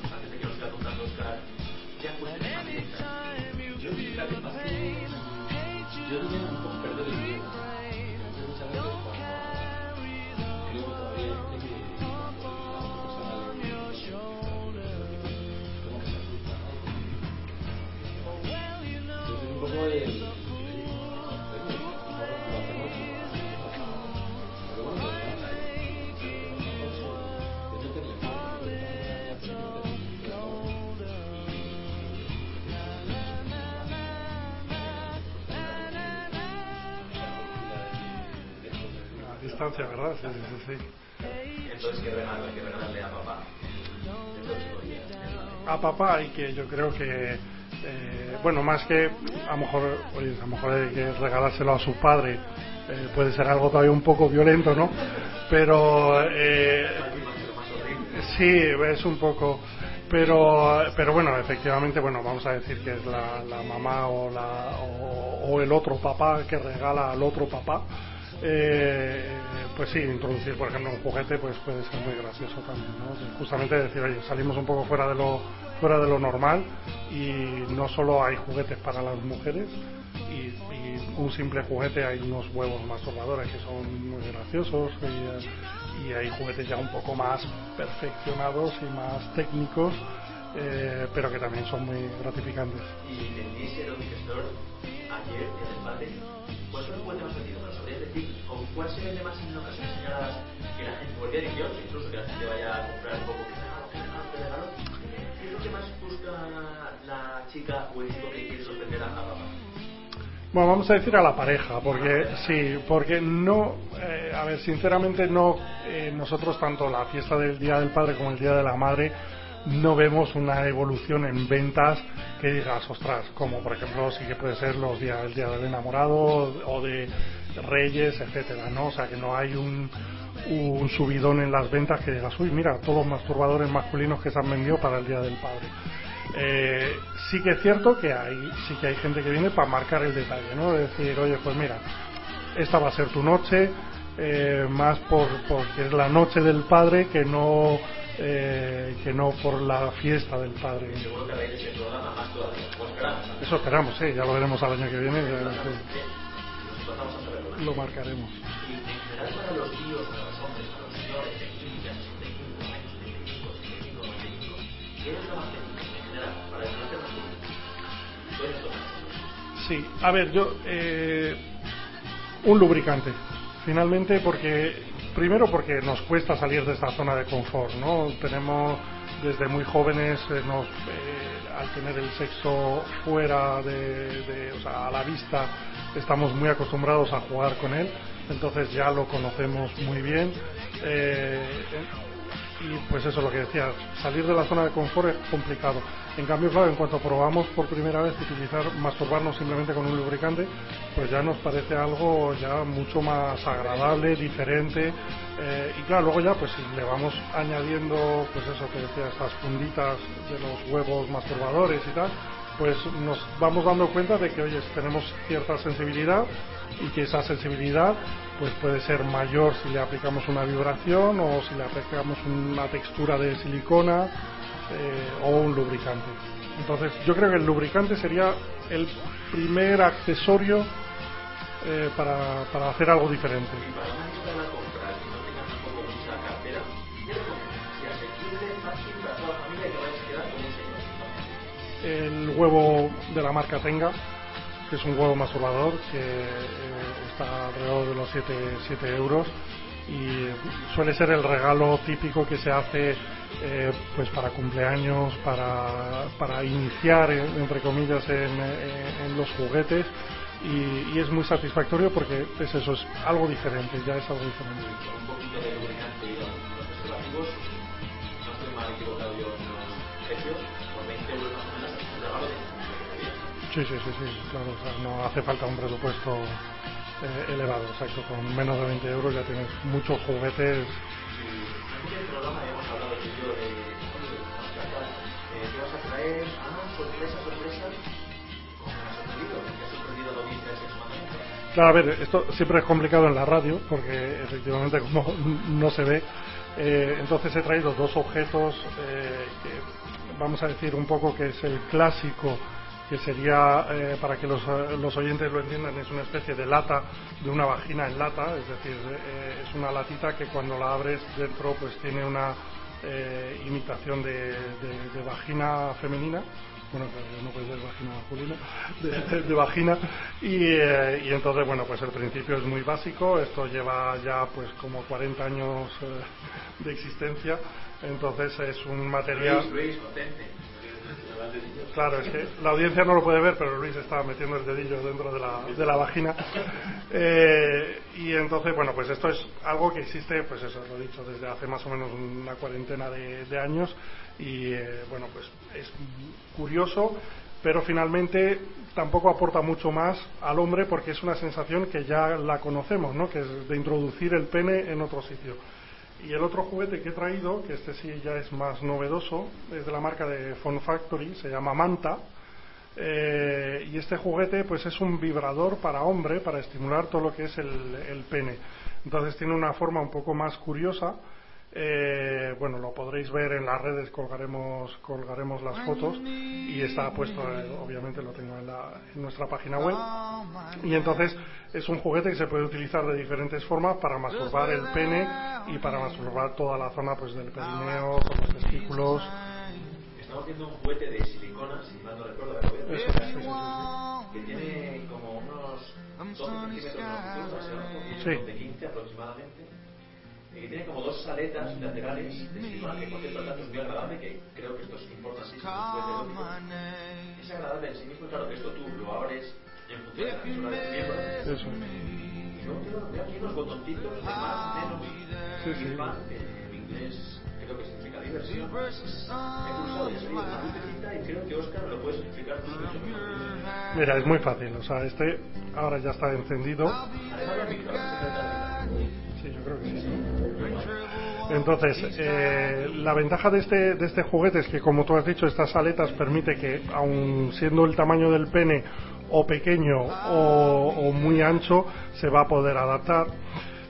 No, contando Oscar ya cuestiones más. Yo que más que yo diría distancia, ¿verdad? Sí, sí, sí. Entonces, ¿qué regalo a papá? A papá y que yo creo que eh, bueno más que a lo mejor oye, a lo mejor hay que regalárselo a su padre eh, puede ser algo todavía un poco violento no pero eh, sí es un poco pero pero bueno efectivamente bueno vamos a decir que es la, la mamá o la o, o el otro papá que regala al otro papá eh, pues sí, introducir, por ejemplo, un juguete pues puede ser muy gracioso también, ¿no? Justamente decir, oye, salimos un poco fuera de lo fuera de lo normal y no solo hay juguetes para las mujeres y, un simple juguete hay unos huevos masturbadores que son muy graciosos y, eh, y hay juguetes ya un poco más perfeccionados y más técnicos eh, pero que también son muy gratificantes. Y el Store, ayer, Día del Padre, ¿cuál el más? ¿Con cuál se vende más en ocasiones señaladas que la gente, el día 18, incluso que la gente vaya a comprar un poco, qué regalo, regalo, qué regalo? ¿Qué es lo que más busca la chica o el chico que quiere sorprender a, a papá? Bueno, vamos a decir a la pareja, porque sí, porque no, eh, a ver, sinceramente no, eh, nosotros tanto la fiesta del Día del Padre como el Día de la Madre no vemos una evolución en ventas que digas, ostras, como por ejemplo sí que puede ser los días, el Día del Enamorado o de Reyes, etcétera, ¿no? O sea que no hay un, un subidón en las ventas que digas, uy, mira, todos los masturbadores masculinos que se han vendido para el Día del Padre. Eh, sí que es cierto que hay, sí que hay gente que viene para marcar el detalle, ¿no? Decir, oye, pues mira, esta va a ser tu noche, eh, más por porque es la noche del padre que no eh, que no por la fiesta del padre. Eso esperamos, sí, ya lo veremos al año que viene, lo marcaremos. Y en general para los tíos, para los hombres, para los señores de 15 a 65 años, 75, 75, 95, ¿qué es lo más técnico en general para el carácter masculino? Puedes tomar. Sí, a ver, yo. Eh, un lubricante. Finalmente, porque. Primero, porque nos cuesta salir de esta zona de confort, ¿no? Tenemos. Desde muy jóvenes, eh, nos, eh, al tener el sexo fuera de- O sea, a la vista, estamos muy acostumbrados a jugar con él. Entonces ya lo conocemos muy bien. Eh, y pues eso es lo que decía, salir de la zona de confort es complicado. En cambio, claro, en cuanto probamos por primera vez utilizar, masturbarnos simplemente con un lubricante, pues ya nos parece algo ya mucho más agradable, diferente. eh, y claro, luego ya pues le vamos añadiendo, pues eso que decía, estas funditas de los huevos masturbadores y tal, pues nos vamos dando cuenta de que, oye, tenemos cierta sensibilidad y que esa sensibilidad pues puede ser mayor si le aplicamos una vibración o si le aplicamos una textura de silicona eh, o un lubricante. Entonces, yo creo que el lubricante sería el primer accesorio eh, para, para hacer algo diferente. El huevo de la marca Tenga, que es un huevo masturbador que eh, está alrededor de los 7, euros y suele ser el regalo típico que se hace eh, pues para cumpleaños, para, para iniciar, entre comillas, en, eh, en los juguetes y, y es muy satisfactorio porque es eso, es algo diferente, ya es algo diferente. Con un poquito de lubricante y los, los preservativos, no estoy mal equivocado yo en los precios, por 20 euros más Sí, sí, sí, sí, claro, o sea, no hace falta un presupuesto eh, elevado, exacto, con menos de 20 euros ya tienes muchos juguetes. En el programa habíamos hablado tú y yo de, eh, ¿qué vas a traer? Ah, sorpresa, sorpresa. ¿Cómo me ha sorprendido? ¿Te ha sorprendido la audiencia de Sexo Mandamento? Claro, a ver, esto siempre es complicado en la radio, porque efectivamente como no se ve, eh, entonces he traído dos objetos eh, que vamos a decir un poco que es el clásico, que sería, eh, para que los, eh, los oyentes lo entiendan, es una especie de lata, de una vagina en lata, es decir, eh, es una latita que cuando la abres dentro pues tiene una eh, imitación de, de- vagina femenina, bueno, no puede ser vagina masculina, de, de- vagina, y, y entonces, bueno, pues el principio es muy básico, esto lleva ya pues como 40 años de existencia, entonces es un material... Luis, Luis. Claro, es que la audiencia no lo puede ver, pero Luis está metiendo el dedillo dentro de la, de la vagina. Eh, y entonces, bueno, pues esto es algo que existe, pues eso, lo he dicho, desde hace más o menos una cuarentena de, de años. Y eh, bueno, pues es curioso, pero finalmente tampoco aporta mucho más al hombre porque es una sensación que ya la conocemos, ¿no? Que es de introducir el pene en otro sitio. Y el otro juguete que he traído, que este sí ya es más novedoso, es de la marca de Fun Factory, se llama Manta. Eh, y este juguete pues es un vibrador para hombre para estimular todo lo que es el, el pene. Entonces tiene una forma un poco más curiosa. Eh, bueno, lo podréis ver en las redes, colgaremos, colgaremos las fotos y está puesto, eh, obviamente lo tengo en, la- en nuestra página web. Y entonces es un juguete que se puede utilizar de diferentes formas para masturbar el pene y para masturbar toda la zona pues del perineo, con los testículos. Estamos viendo un juguete de silicona, si mal no recuerdo, Eso, sí, sí, sí. que tiene como unos 12 centímetros de longitud, hacia abajo, y Sí. de 15 aproximadamente, y que tiene como dos aletas laterales de silicona, que por cierto el dato es muy agradable, que creo que esto es erótico. Es agradable en sí mismo, claro que esto tú lo abres en función de la fisura de tu miembro, Eso. y luego tengo veo aquí unos botoncitos de más, menos, Sí, sí. y en inglés creo que significa diversión. He pulsado, ya se digo, una lucecita y creo que Oscar lo puedes explicar tú mucho mejor. Mira, es muy fácil. O sea, este ahora ya está encendido. Además. Sí, yo creo que sí. Entonces, eh, la ventaja de este, de este juguete es que, como tú has dicho, estas aletas permite que, aun siendo el tamaño del pene o pequeño o, o muy ancho, se va a poder adaptar.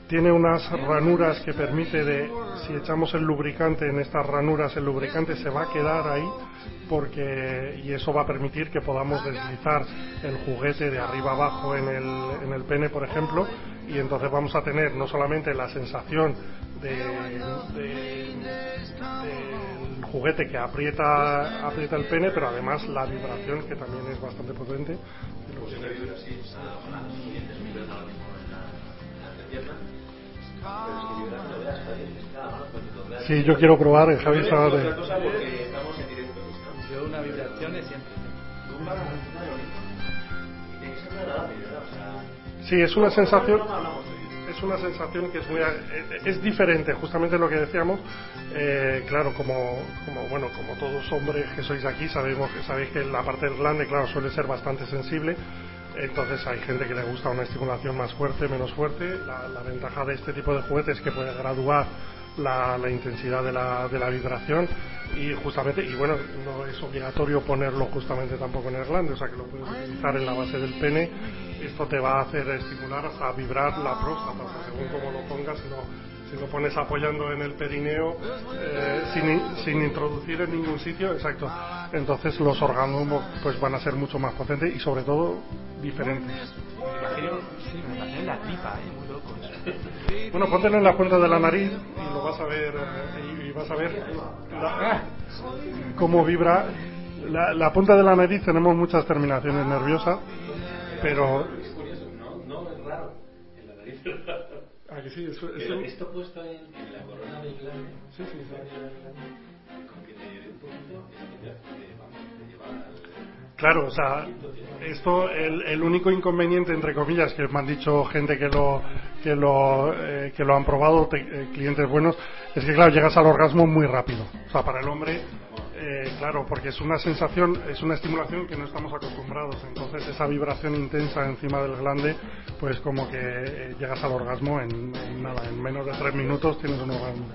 Tiene unas ranuras que permite de, si echamos el lubricante en estas ranuras, el lubricante se va a quedar ahí porque y eso va a permitir que podamos deslizar el juguete de arriba abajo en el, en el pene, por ejemplo, y entonces vamos a tener no solamente la sensación de, de- del juguete que aprieta aprieta el pene, pero además la vibración que también es bastante potente. los. Sí, yo quiero probar, eh, Javi estaba de-. Yo una vibración es siempre. Sí, es una sensación. Es una sensación que es muy eh, es diferente justamente lo que decíamos. Eh, claro como como bueno como todos hombres que sois aquí sabemos que sabéis que la parte del glande claro suele ser bastante sensible. Entonces hay gente que le gusta una estimulación más fuerte menos fuerte. La, la ventaja de este tipo de juguetes es que puede graduar la, la intensidad de la, de la vibración y justamente y bueno no es obligatorio ponerlo justamente tampoco en el glande o sea que lo puedes utilizar en la base del pene. Esto te va a hacer estimular hasta vibrar la próstata o sea, según como lo pongas si lo, si lo pones apoyando en el perineo eh, sin, sin introducir en ningún sitio exacto. Entonces los orgasmos pues van a ser mucho más potentes y sobre todo diferentes Me imagino, sí, me imagino en la tripa, ¿eh? muy loco. Bueno, póntelo en la punta de la nariz y lo vas a ver eh, y, vas a ver la- cómo vibra. La, la punta de la nariz tenemos muchas terminaciones nerviosas, pero Es curioso, no, no es raro. En la nariz es raro. ah, que sí, es- es un- esto puesto en, en la corona del glande, Sí, sí, sí. la corona del glande, con que te un poquito, Claro, o sea, esto, el, el único inconveniente, entre comillas, que me han dicho gente que lo, que lo, eh, que lo han probado, eh, clientes buenos, es que, claro, llegas al orgasmo muy rápido. O sea, para el hombre, eh, claro, porque es una sensación, es una estimulación que no estamos acostumbrados. Entonces, esa vibración intensa encima del glande, pues como que eh, llegas al orgasmo en, en nada, en menos de tres minutos tienes un orgasmo.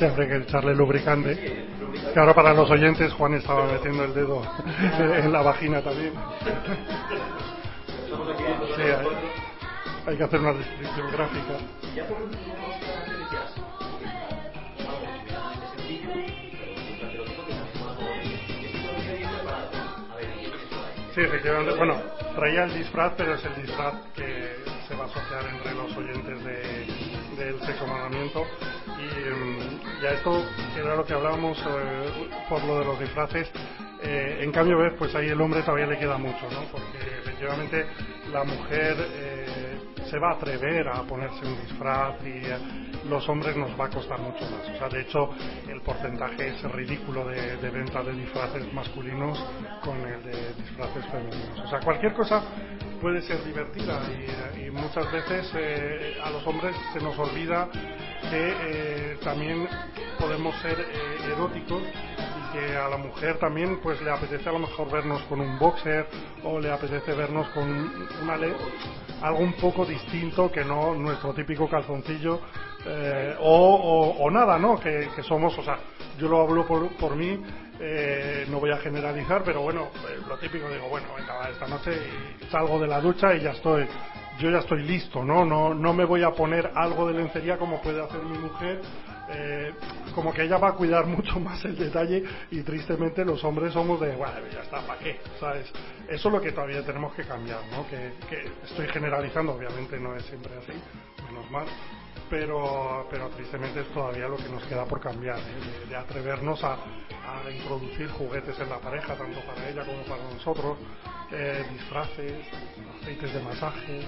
Siempre que echarle lubricante. Que ahora para los oyentes Juan estaba metiendo el dedo en la vagina también. Sí, hay, hay que hacer una descripción gráfica. Sí, efectivamente. Bueno, traía el disfraz, pero es el disfraz que se va a asociar entre los oyentes de, del sexo mandamiento. Y, mm, y a esto, era lo que hablábamos eh, por lo de los disfraces, Eh, en cambio, ves, pues ahí el hombre todavía le queda mucho, ¿no? Porque efectivamente la mujer eh, se va a atrever a ponerse un disfraz y eh, los hombres nos va a costar mucho más. O sea, de hecho, el porcentaje es ridículo de, de venta de disfraces masculinos con el de disfraces femeninos. O sea, cualquier cosa puede ser divertida y, y muchas veces eh, a los hombres se nos olvida que eh, también podemos ser eh, eróticos y que a la mujer también pues le apetece a lo mejor vernos con un boxer o le apetece vernos con una algo un poco distinto que no nuestro típico calzoncillo eh, o, o- nada, ¿no? Que, que somos, o sea, yo lo hablo por, por mí, eh, no voy a generalizar, pero bueno, lo típico digo, bueno, venga, esta noche salgo de la ducha y ya estoy, yo ya estoy listo, ¿no? No, no me voy a poner algo de lencería como puede hacer mi mujer, eh, como que ella va a cuidar mucho más el detalle y tristemente los hombres somos de, bueno, ya está, ¿para qué? ¿Sabes? Eso es lo que todavía tenemos que cambiar, ¿no? Que, que estoy generalizando, obviamente no es siempre así, menos mal, pero, pero tristemente es todavía lo que nos queda por cambiar, ¿eh? de, atrevernos a introducir juguetes en la pareja, tanto para ella como para nosotros, eh, disfraces, aceites de masaje.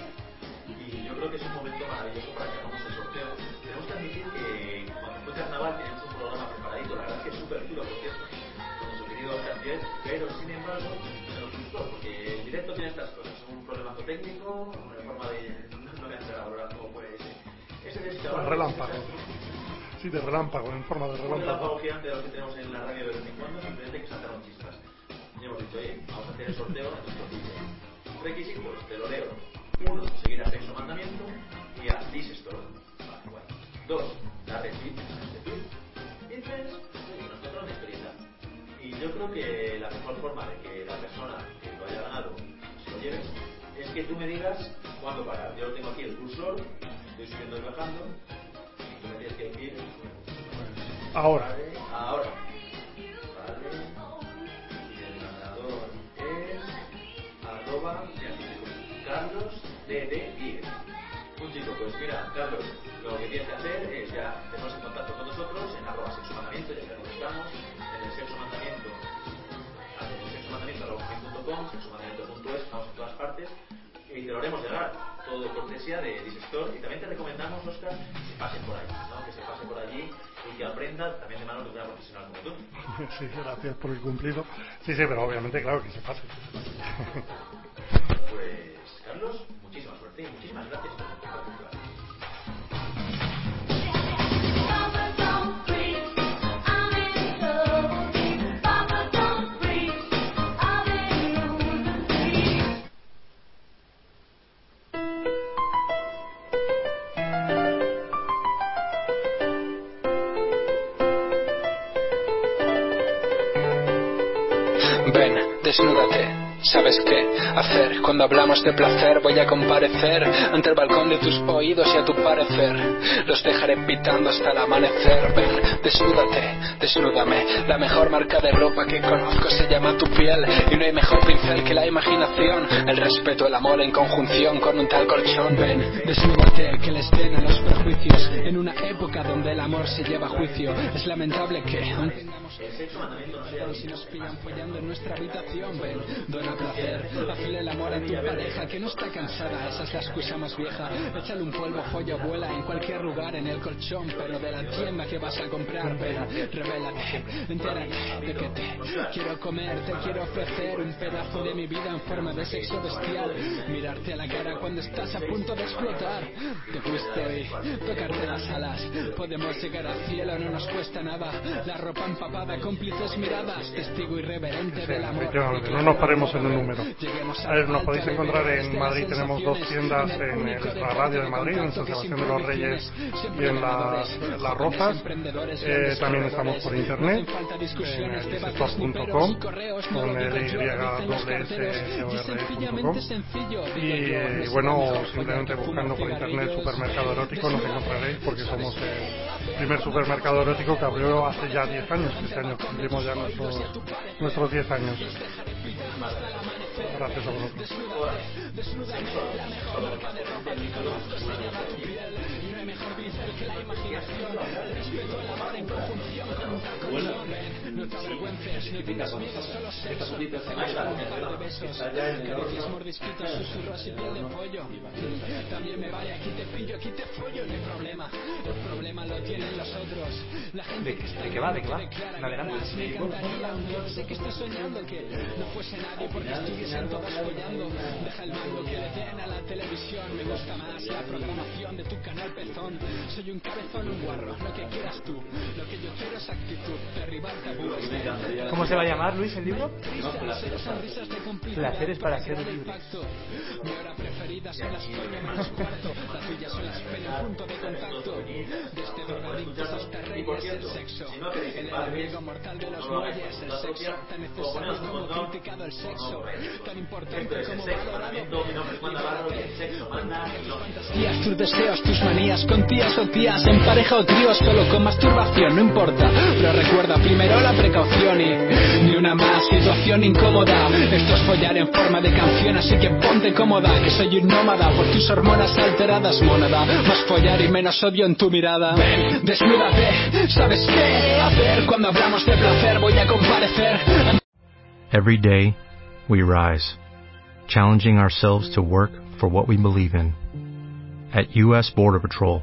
Y yo creo que es un momento maravilloso para que hagamos el sorteo. Tenemos que admitir que cuando fue carnaval teníamos un programa preparadito, la verdad es que es súper chulo, por cierto, con nuestro querido Piel, pero sin embargo se nos gustó, porque el directo tiene estas cosas, un problema técnico, una forma de... no voy a entrar a valorar cómo fue ese. Ese de Pues relámpago. Sí, de relámpago, en forma de Un relámpago relámpago. gigante de los que tenemos en la radio de vez en cuando, simplemente que saltaron chispas. Y hemos dicho, oye, vamos a hacer el sorteo en nuestro. Requisitos, te lo leo. Uno, seguir a Sexo Mandamiento y a This Store. Vale, bueno. Dos, clic a este. Y tres, nos cuenta una historieta. Y yo creo que la mejor forma de que la persona que lo haya ganado se lo lleve es que tú me digas cuándo parar. Yo lo tengo aquí el cursor, estoy subiendo y bajando, y tú me tienes que decir Ahora, Vale, ahora. Vale. Arroba Carlos DD10. Un chico, pues mira, Carlos, lo que tienes que hacer es ya te pones en contacto con nosotros en arroba sexo mandamiento, ya te lo buscamos, en el sexo mandamiento, en el sexo mandamiento arroba sexo mandamiento.es, estamos en todas partes, y te lo haremos llegar, todo cortesía de Disestor, y también te recomendamos, Oscar, que se pasen por ahí, ¿no? que se pase por allí y que aprenda también de manos de una profesional como tú. sí, gracias por el cumplido. Sí, sí, pero obviamente, claro, que se pase. Pues, Carlos, muchísima suerte y muchísimas gracias por. Ven, desnúdate. ¿Sabes qué hacer? Cuando hablamos de placer voy a comparecer ante el balcón de tus oídos y a tu parecer los dejaré pitando hasta el amanecer. Ven, desnúdate, desnúdame. La mejor marca de ropa que conozco se llama tu piel y no hay mejor pincel que la imaginación. El respeto, el amor en conjunción con un tal colchón. Ven, desnúdate, que les den a los prejuicios en una época donde el amor se lleva a juicio. Es lamentable que si nos pillan follando en nuestra habitación, ven, dona placer, hazle el amor a tu pareja que no está cansada, esa es la excusa más vieja. Échale un polvo, folla, vuela en cualquier lugar, en el colchón, pero de la tienda que vas a comprar, ven, revélate, entérate de que te quiero comer, te quiero ofrecer un pedazo de mi vida en forma de sexo bestial, mirarte a la cara cuando estás a punto de explotar, te fuiste y tocarte las alas, podemos llegar al cielo, no nos cuesta nada, la ropa empapada, cómplices miradas, testigo irreverente del amor. No nos paremos en un número. A ver, nos podéis encontrar en Madrid, tenemos dos tiendas en nuestra radio de Madrid, en San Sebastián de los Reyes y en las, las Rozas. Eh, también estamos por internet, en correos, no con el. Y Y eh, bueno, simplemente buscando por internet supermercado erótico nos encontraréis porque somos el primer supermercado erótico que abrió hace ya 10 años. Este año cumplimos ya nuestros, nuestros 10 años. Gracias a vosotros. Solo el la imaginación. El respeto al amor en conjunción con un taco de orden. No te avergüences, no tengas miedo, solo un par de besos, caricias, mordisquitos, susurros y piel de pollo. También me vale, aquí te pillo, aquí te follo, no hay problema. El problema lo tienen los otros. La gente ¿De- que está de qué va? ¿De qué va? me encantaría, aunque sé que estoy soñando que no fuese nadie porque estuviesen todos follando. Deja el mando que le den la televisión. Me gusta más la programación de tu canal pezón. Soy un cabezón, un guarro, lo que quieras tú. Lo que yo quiero es actitud, derribar tabúes. ¿Cómo se va a llamar, Luis, el libro? De complicidad, Placeres para ser impacto. Mi hora preferida son las coño menos cuarto. La tuya son las penas, punto de contacto. Desde drogadictos hasta reyes, el sexo. El enemigo mortal de los muelles, el sexo. Tan necesario como criticado el sexo. Tan importante como valorado. Fantasías, tus deseos, tus manías, con tías en pareja o trío, solo con masturbación, no importa. Pero recuerda primero la precaución y ni una más situación incómoda. Esto es follar en forma de canción, así que ponte cómoda, que soy un nómada por tus hormonas alteradas, mónada. Más follar y menos odio en tu mirada. Ven, desnúdate, ¿sabes qué hacer? Cuando hablamos de placer voy a comparecer. Every day, we rise, challenging ourselves to work for what we believe in. At U.S. Border Patrol,